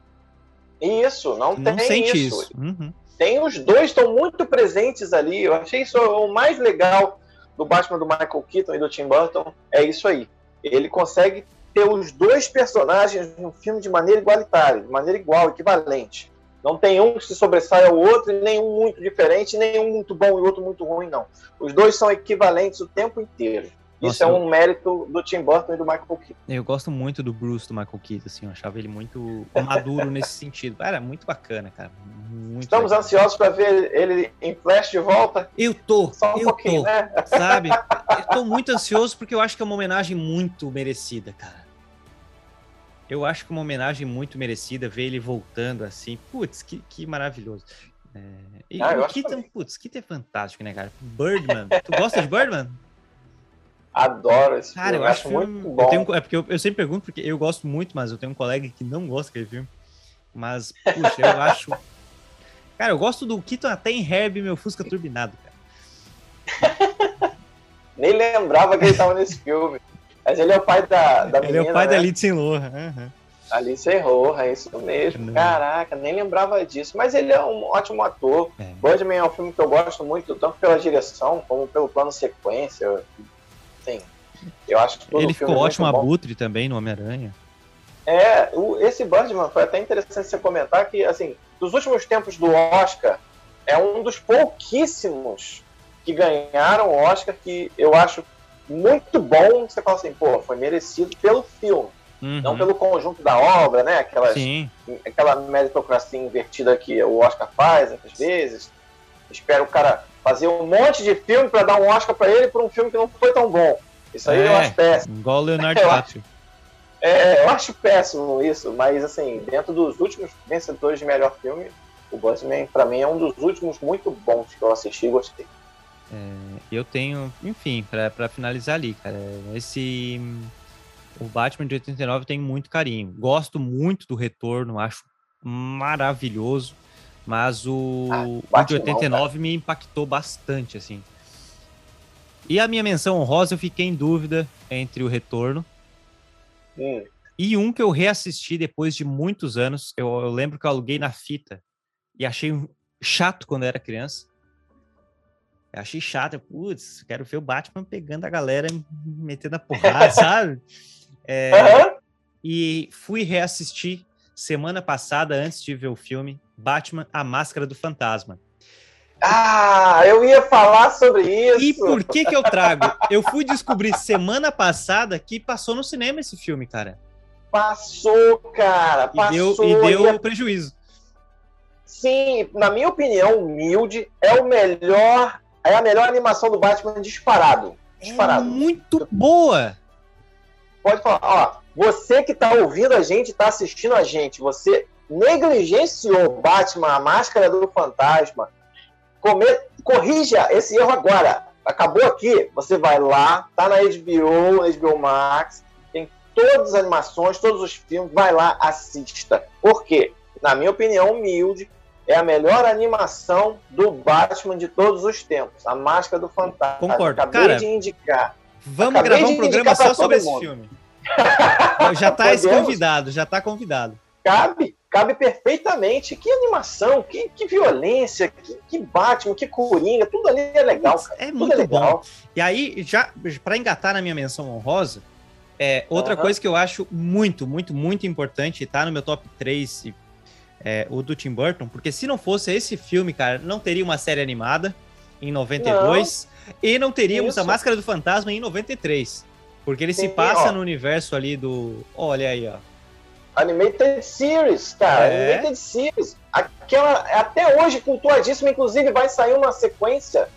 Isso, não, não tem sente isso. isso. Uhum. Tem os dois, estão muito presentes ali. Eu achei isso o mais legal do Batman do Michael Keaton e do Tim Burton. É isso aí. Ele consegue ter os dois personagens no filme de maneira igualitária, de maneira igual, equivalente. Não tem um que se sobressai ao outro, nenhum muito diferente, nenhum muito bom e outro muito ruim, não. Os dois são equivalentes o tempo inteiro. Nossa, Isso é um mérito do Tim Burton e do Michael Keaton. Eu gosto muito do Bruce do Michael Keaton, assim, eu achava ele muito maduro nesse sentido. Era muito bacana, cara. Muito Estamos legal. ansiosos para ver ele em Flash de volta. Eu tô, Só um eu tô, né? sabe? Eu tô muito ansioso porque eu acho que é uma homenagem muito merecida, cara. Eu acho que é uma homenagem muito merecida ver ele voltando assim. Putz, que, que maravilhoso. É... E ah, o Keaton, putz, Keaton é fantástico, né, cara? Birdman. tu gosta de Birdman? Adoro esse Cara, filme, eu acho muito bom. Eu tenho, é porque eu, eu, sempre pergunto, porque eu gosto muito, mas eu tenho um colega que não gosta daquele filme. Mas, puxa, eu acho. Cara, eu gosto do Keaton até em Herb, meu Fusca turbinado, cara. Nem lembrava que ele estava nesse filme. Mas ele é o pai da, da menina, Ele é o pai né? da Lindsay Lohan. Uhum. A Lindsay Lohan, é isso mesmo. Não. Caraca, nem lembrava disso. Mas ele é um ótimo ator. É. Birdman é um filme que eu gosto muito, tanto pela direção como pelo plano sequência. Sim. Eu acho que Ele ficou ótimo abutre também no Homem-Aranha. É, o, esse Birdman foi até interessante você comentar que, assim, dos últimos tempos do Oscar, é um dos pouquíssimos que ganharam o Oscar que eu acho muito bom. Você fala assim, pô, foi merecido pelo filme, uhum. não pelo conjunto da obra, né? Aquelas, aquela meritocracia invertida que o Oscar faz, às vezes. Espera o cara fazer um monte de filme para dar um Oscar para ele por um filme que não foi tão bom. Isso aí é, eu acho péssimo. Igual o Leonardo DiCaprio. É, eu acho péssimo isso, mas assim, dentro dos últimos vencedores de melhor filme, o Buzzman, para mim, é um dos últimos muito bons que eu assisti e gostei. É, eu tenho, enfim, para finalizar ali, cara, esse. O Batman de 89 tem muito carinho. Gosto muito do retorno, acho maravilhoso. Mas o, ah, o de 89 me impactou bastante, assim. E a minha menção honrosa, eu fiquei em dúvida entre o retorno hum. e um que eu reassisti depois de muitos anos. Eu, eu lembro que eu aluguei na fita e achei chato quando eu era criança. Eu achei chato, putz, quero ver o Batman pegando a galera metendo a porrada, sabe? É, uhum. E fui reassistir semana passada, antes de ver o filme, Batman, A Máscara do Fantasma. Ah, eu ia falar sobre isso. E por que que eu trago? Eu fui descobrir semana passada que passou no cinema esse filme, cara. Passou, cara, passou. E deu, e deu ia... prejuízo. Sim, na minha opinião, humilde, é o melhor é a melhor animação do Batman disparado. Disparado. É muito boa. Pode falar, ó, você que tá ouvindo a gente, tá assistindo a gente, você negligenciou Batman, a máscara do fantasma, come, corrija esse erro agora. Acabou aqui, você vai lá, tá na HBO, na HBO Max, tem todas as animações, todos os filmes, vai lá, assista. Por quê? Na minha opinião humilde, é a melhor animação do Batman de todos os tempos. A Máscara do Fantasma. Concordo. Acabei Cara, de indicar. Vamos Acabei gravar um programa só sobre esse filme. Já está convidado, já está convidado. Cabe, cabe perfeitamente. Que animação, que, que violência, que, que Batman, que Coringa, tudo ali é legal. Cara. É muito é bom. E aí, já para engatar na minha menção honrosa, É, outra uhum. coisa que eu acho muito, muito, muito importante, tá no meu top 3, é, o do Tim Burton, porque se não fosse esse filme, cara, não teria uma série animada em 92 não. e não teríamos Isso. a Máscara do Fantasma em 93. Porque ele Sim, se passa ó. no universo ali do. Olha aí, ó. Animated Series, cara. É. Animated Series. Aquela, até hoje, cultuadíssima. Inclusive, vai sair uma sequência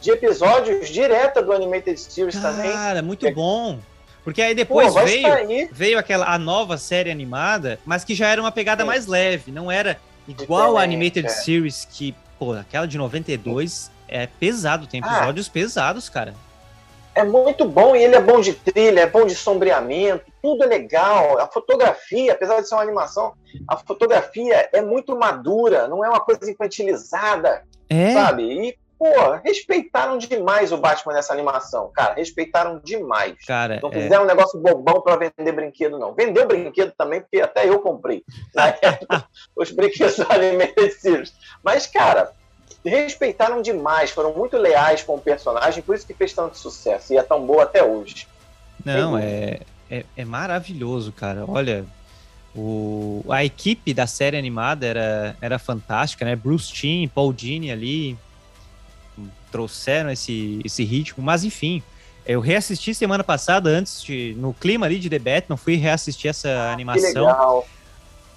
de episódios direta do Animated Series cara, também. Cara, muito é. bom. Porque aí depois Pô, veio, veio aquela a nova série animada, mas que já era uma pegada Sim. mais leve, não era igual a Animated é. Series, que, pô, aquela de 92 é pesado, tem ah. episódios ah, pesados, cara. É muito bom, e ele é bom de trilha, é bom de sombreamento, tudo é legal. A fotografia, apesar de ser uma animação, a fotografia é muito madura, não é uma coisa infantilizada, é. sabe? E pô, respeitaram demais o Batman nessa animação, cara. Respeitaram demais. Cara, não é. fizeram é... um negócio bobão para vender brinquedo, não. Vendeu brinquedo também, porque até eu comprei. Na época, os brinquedos ali merecidos. Mas, cara, respeitaram demais, foram muito leais com o personagem, por isso que fez tanto sucesso e é tão boa até hoje. Não, é, é, é maravilhoso, cara. Olha, o, a equipe da série animada era, era fantástica, né? Bruce Timm, Paul Dini ali, trouxeram esse, esse ritmo, mas enfim, eu reassisti semana passada, antes de. No clima ali de The Batman, fui reassistir essa ah, animação. Que legal.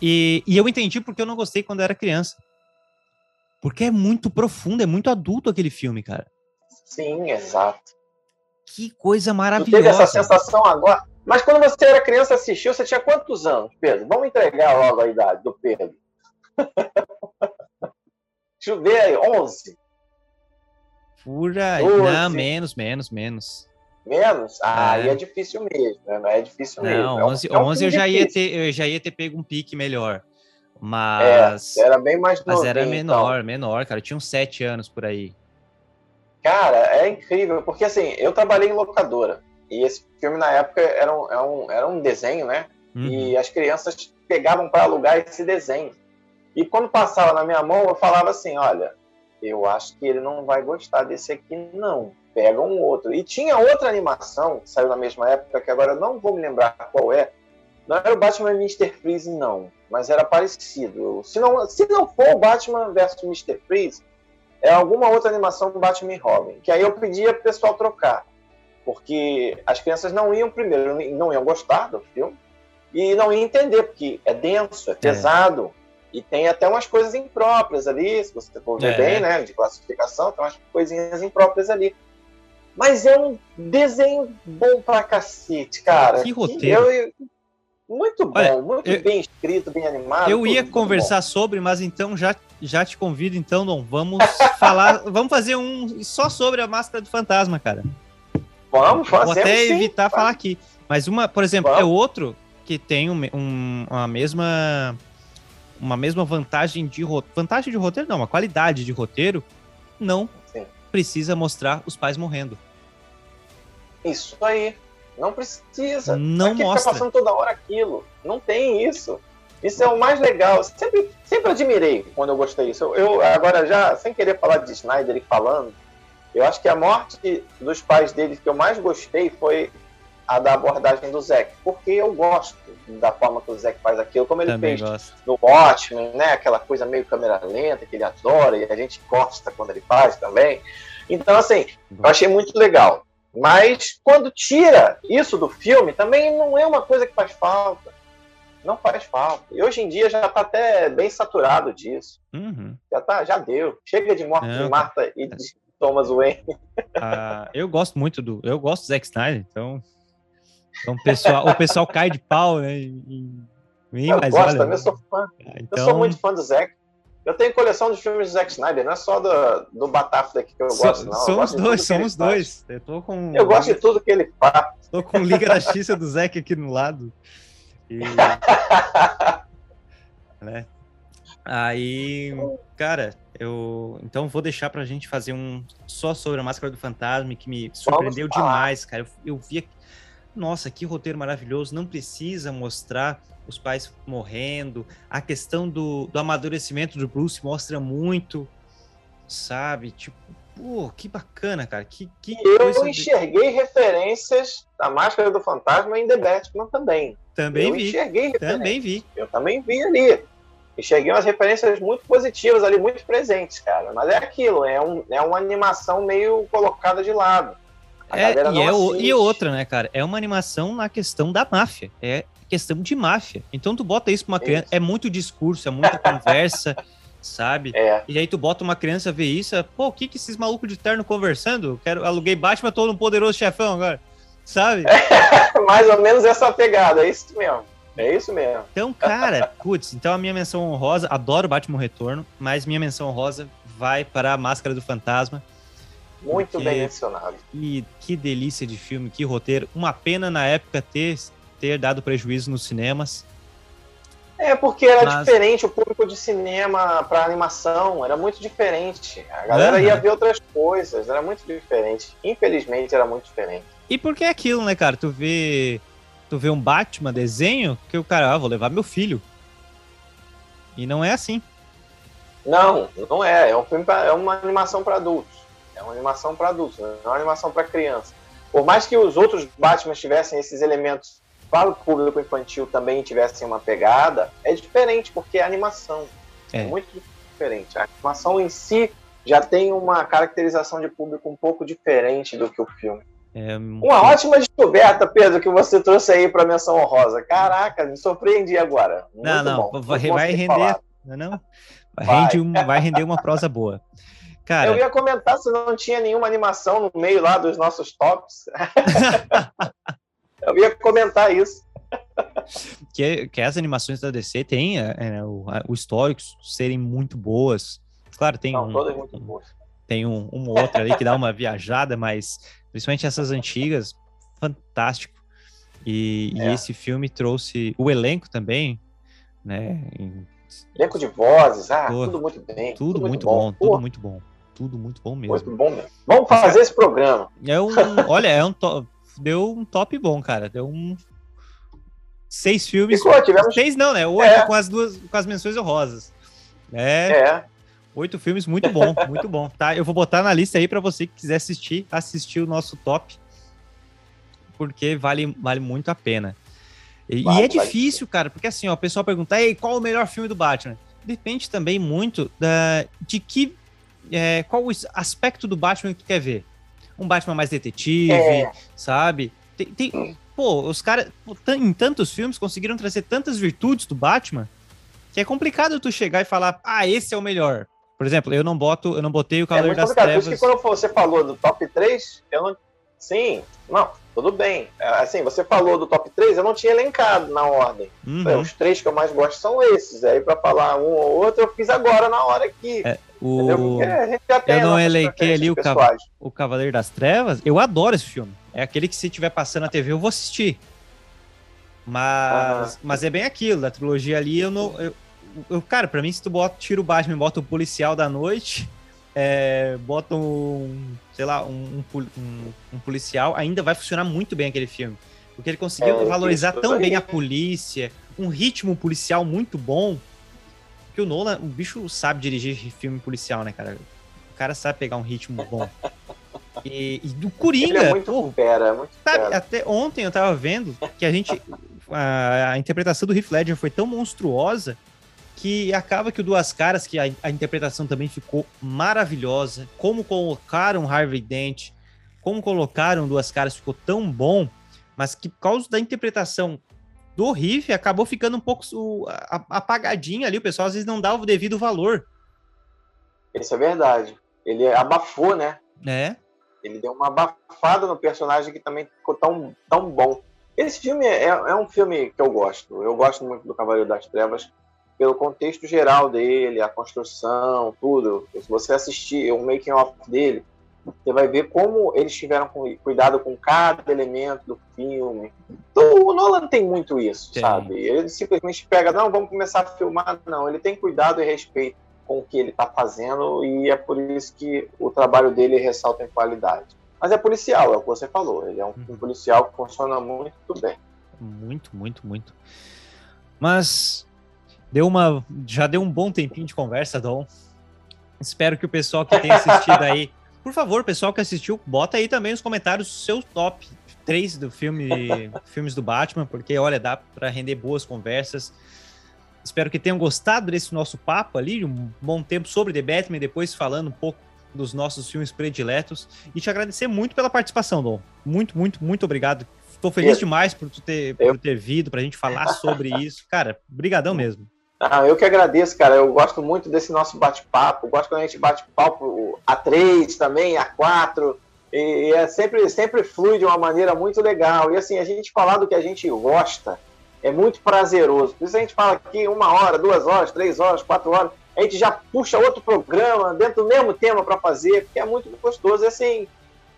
E, e eu entendi porque eu não gostei quando eu era criança. Porque é muito profundo, é muito adulto aquele filme, cara. Sim, exato. Que coisa maravilhosa. Tu teve essa sensação agora. Mas quando você era criança assistiu, você tinha quantos anos, Pedro? Vamos entregar logo a idade do Pedro. Deixa eu ver aí, 11. Por aí. Não, menos, menos, menos. Menos? Ah, é. aí é difícil mesmo, né? Não é difícil não, mesmo. Não, 11, é um, 11 é um eu, já ia ter, eu já ia ter pego um pique melhor. Mas. É, era bem mais novinho, Mas era menor, então. menor, cara. Eu tinha uns 7 anos por aí. Cara, é incrível, porque assim, eu trabalhei em locadora. E esse filme, na época, era um, era um, era um desenho, né? Uhum. E as crianças pegavam para alugar esse desenho. E quando passava na minha mão, eu falava assim: olha, eu acho que ele não vai gostar desse aqui, não. Pega um outro. E tinha outra animação que saiu na mesma época, que agora eu não vou me lembrar qual é. Não era o Batman Mr. Freeze, não. Mas era parecido. Se não, se não for o Batman versus Mr. Freeze, é alguma outra animação do Batman e Robin. Que aí eu pedia pro pessoal trocar. Porque as crianças não iam, primeiro, não iam gostar do filme. E não iam entender, porque é denso, é, é. pesado. E tem até umas coisas impróprias ali, se você for ver é. bem, né? De classificação, tem umas coisinhas impróprias ali. Mas é um desenho bom pra cacete, cara. Que roteiro. Eu, muito bom, Olha, muito eu, bem escrito, bem animado. Eu ia conversar sobre, mas então já, já te convido, então, não. Vamos falar. vamos fazer um só sobre a máscara do fantasma, cara. Vamos, Vou até sim, evitar falar aqui. Mas uma, por exemplo, vamos. é outro que tem um, um, uma mesma uma mesma vantagem de vantagem de roteiro, não, uma qualidade de roteiro, não Sim. precisa mostrar os pais morrendo. Isso aí. Não precisa. Não Aqui mostra. Fica passando toda hora aquilo. Não tem isso. Isso é o mais legal. Sempre, sempre admirei quando eu gostei disso. Eu, eu, agora já, sem querer falar de Snyder e falando, eu acho que a morte dos pais dele que eu mais gostei foi a da abordagem do Zack, porque eu gosto da forma que o Zack faz aquilo, como ele Também fez gosto. no Watchmen, né? Aquela coisa meio câmera lenta que ele adora e a gente gosta quando ele faz também. Então, assim, eu achei muito legal. Mas quando tira isso do filme, também não é uma coisa que faz falta. Não faz falta. E hoje em dia já está até bem saturado disso. Uhum. Já, tá, já deu. Chega de morte de Marta e de Thomas Wayne. Ah, eu gosto muito do. Eu gosto do Zack Snyder, então então o pessoal, o pessoal cai de pau, né? E, e, eu gosto, olha, também eu sou fã. Então... Eu sou muito fã do Zack. Eu tenho coleção de filmes do Zack Snyder, não é só do, do Batafta que eu gosto, não. Somos dois, somos dois. Eu, tô com... eu gosto de tudo que ele faz. Tô com Liga da Justiça do Zack aqui no lado. E... né? Aí, cara, eu então vou deixar pra gente fazer um só sobre a Máscara do Fantasma que me surpreendeu demais, cara. Eu, eu vi nossa, que roteiro maravilhoso, não precisa mostrar os pais morrendo. A questão do, do amadurecimento do Bruce mostra muito, sabe? Tipo, Pô, que bacana, cara. Que, que eu enxerguei de... referências da Máscara do Fantasma em The Batman também. Também eu vi. Enxerguei também vi. Eu também vi ali. Enxerguei umas referências muito positivas ali, muito presentes, cara. Mas é aquilo, é, um, é uma animação meio colocada de lado. É, e, é o, e outra, né, cara? É uma animação na questão da máfia. É questão de máfia. Então tu bota isso pra uma criança, é muito discurso, é muita conversa sabe? É. E aí tu bota uma criança ver isso, pô, o que que esses malucos de terno conversando? Quero aluguei Batman, tô no poderoso chefão agora, sabe? É, mais ou menos essa pegada, é isso mesmo. É isso mesmo. Então, cara, putz, então a minha menção honrosa, adoro Batman Retorno, mas minha menção honrosa vai para a Máscara do Fantasma. Muito porque... bem mencionado. E que delícia de filme, que roteiro. Uma pena na época ter, ter dado prejuízo nos cinemas. É, porque era Mas... diferente o público de cinema para animação, era muito diferente. A galera uhum. ia ver outras coisas, era muito diferente. Infelizmente era muito diferente. E porque é aquilo, né, cara? Tu vê, tu vê um Batman desenho que o cara, ah, vou levar meu filho. E não é assim. Não, não é. É um filme pra, é uma animação para adultos. É uma animação para adultos, não é uma animação para criança. Por mais que os outros Batman tivessem esses elementos para o público infantil também tivesse uma pegada, é diferente, porque é animação. É. é muito diferente. A animação em si já tem uma caracterização de público um pouco diferente do que o filme. É... Uma ótima descoberta, Pedro, que você trouxe aí para menção honrosa. Caraca, me surpreendi agora. Muito não, não, bom. vai, vai render, não, não? Vai, vai. Rende um, vai render uma prosa boa. Cara, eu ia comentar se não tinha nenhuma animação no meio lá dos nossos tops. Eu ia comentar isso. que, que as animações da DC têm é, é, o, o histórico serem muito boas. Claro, tem Não, um, todas muito boas. Tem um, um outro ali que dá uma viajada, mas principalmente essas antigas, fantástico. E, é. e, esse filme trouxe o elenco também, né? Em... Elenco de vozes, ah, Pô, tudo muito bem. Tudo, tudo muito, muito, bom, bom. tudo muito bom. Tudo muito bom mesmo. Muito bom mesmo. Vamos fazer esse programa. É um, olha, é um to deu um top bom, cara. Deu um. Seis filmes. Ficou, tivemos... Seis não, né? Oito é. com as duas com as menções honrosas. É. é. Oito filmes, muito bom, muito bom. Tá, eu vou botar na lista aí para você que quiser assistir, assistir o nosso top, porque vale, vale muito a pena. E, vale, e é difícil, vale. cara, porque assim, ó, o pessoal pergunta, Ei, qual o melhor filme do Batman? Depende também muito da, de que, é, qual o aspecto do Batman que tu quer ver um Batman mais detetive, é. sabe? Tem, tem, pô, os caras em tantos filmes conseguiram trazer tantas virtudes do Batman que é complicado tu chegar e falar, ah, esse é o melhor. Por exemplo, eu não boto, eu não botei o Cavaleiro é das Trevas. Por isso que quando você falou do top 3, eu não. Sim, não, tudo bem. É, assim, você falou do top 3, eu não tinha elencado na ordem. Uhum. Os três que eu mais gosto são esses. Aí, para falar um ou outro, eu fiz agora na hora aqui. É, o... Eu não elenquei ali o, Cav... o Cavaleiro das Trevas. Eu adoro esse filme. É aquele que se tiver passando na TV eu vou assistir. Mas, uhum. mas é bem aquilo, da trilogia ali eu não. Eu, eu, cara, pra mim, se tu bota, tira o Batman e bota o policial da noite, é, bota um, sei lá, um, um, um, policial, ainda vai funcionar muito bem aquele filme. Porque ele conseguiu é, valorizar tão bem a polícia, um ritmo policial muito bom, porque o Nolan, o bicho sabe dirigir filme policial, né, cara? O cara sabe pegar um ritmo bom. E, e do Coringa, Ele é muito pô, fera, é muito sabe, até ontem eu tava vendo que a gente a, a, interpretação do Heath Ledger foi tão monstruosa que acaba que o Duas Caras, que a, a interpretação também ficou maravilhosa, como colocaram Harvey Dent, como colocaram Duas Caras ficou tão bom, mas que por causa da interpretação do riff acabou ficando um pouco apagadinho ali. O pessoal às vezes não dá o devido valor. Isso é verdade. Ele abafou, né? É. Ele deu uma abafada no personagem que também ficou tão, tão bom. Esse filme é, é um filme que eu gosto. Eu gosto muito do Cavaleiro das Trevas pelo contexto geral dele, a construção, tudo. Se você assistir o making of dele, você vai ver como eles tiveram cuidado com cada elemento do filme. Então, o Nolan tem muito isso, sabe? Ele simplesmente pega, não, vamos começar a filmar. Não, ele tem cuidado e respeito com o que ele está fazendo e é por isso que o trabalho dele ressalta em qualidade. Mas é policial, é o que você falou. Ele é um, um uhum. policial que funciona muito bem. Muito, muito, muito. Mas deu uma, já deu um bom tempinho de conversa, Dom. Espero que o pessoal que tem assistido aí por favor, pessoal que assistiu, bota aí também nos comentários o seu top 3 do filme, filmes do Batman, porque olha, dá para render boas conversas. Espero que tenham gostado desse nosso papo ali, um bom tempo sobre The Batman, depois falando um pouco dos nossos filmes prediletos. E te agradecer muito pela participação, Dom. Muito, muito, muito obrigado. Estou feliz eu, demais por tu ter, eu... por ter vindo para a gente falar sobre isso. Cara, brigadão mesmo. Ah, eu que agradeço, cara. Eu gosto muito desse nosso bate-papo. Gosto quando a gente bate papo A3 também, A4. E é sempre, sempre flui de uma maneira muito legal. E assim, a gente falar do que a gente gosta é muito prazeroso. Por isso a gente fala aqui uma hora, duas horas, três horas, quatro horas. A gente já puxa outro programa dentro do mesmo tema para fazer, porque é muito gostoso. E assim,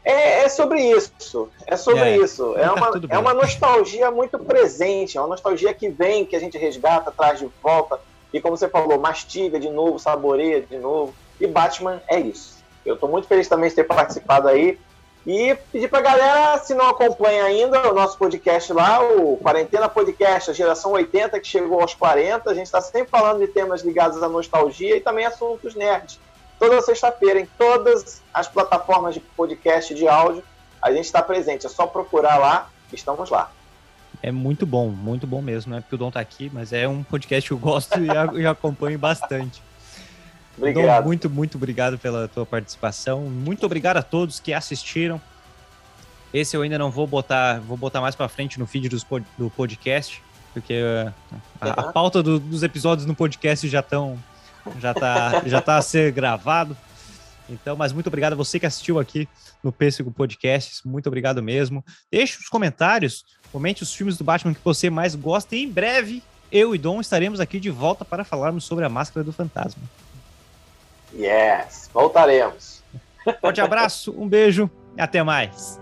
é, é, sobre isso. É sobre é, isso. É, tá uma, é uma nostalgia muito presente, é uma nostalgia que vem, que a gente resgata, traz de volta. E como você falou, mastiga de novo, saboreia de novo. E Batman é isso. Eu estou muito feliz também de ter participado aí. E pedir pra galera, se não acompanha ainda o nosso podcast lá, o Quarentena Podcast, a geração 80 que chegou aos 40, a gente está sempre falando de temas ligados à nostalgia e também assuntos nerds toda sexta-feira em todas as plataformas de podcast de áudio. A gente está presente, é só procurar lá, estamos lá. É muito bom, muito bom mesmo, não é porque o Dom está aqui, mas é um podcast que eu gosto e, acompanho bastante. Obrigado. Dom, muito, muito obrigado pela tua participação. Muito obrigado a todos que assistiram. Esse eu ainda não vou botar, vou botar mais para frente no feed dos, do podcast, porque uh, a, a, pauta do, dos episódios no podcast já estão já tá, já tá a ser gravado. Então, mas muito obrigado a você que assistiu aqui no Pêssego Podcast. Muito obrigado mesmo. Deixe os comentários, comente os filmes do Batman que você mais gosta e em breve eu e Dom estaremos aqui de volta para falarmos sobre a Máscara do Fantasma. Yes, voltaremos. Forte abraço, um beijo e até mais.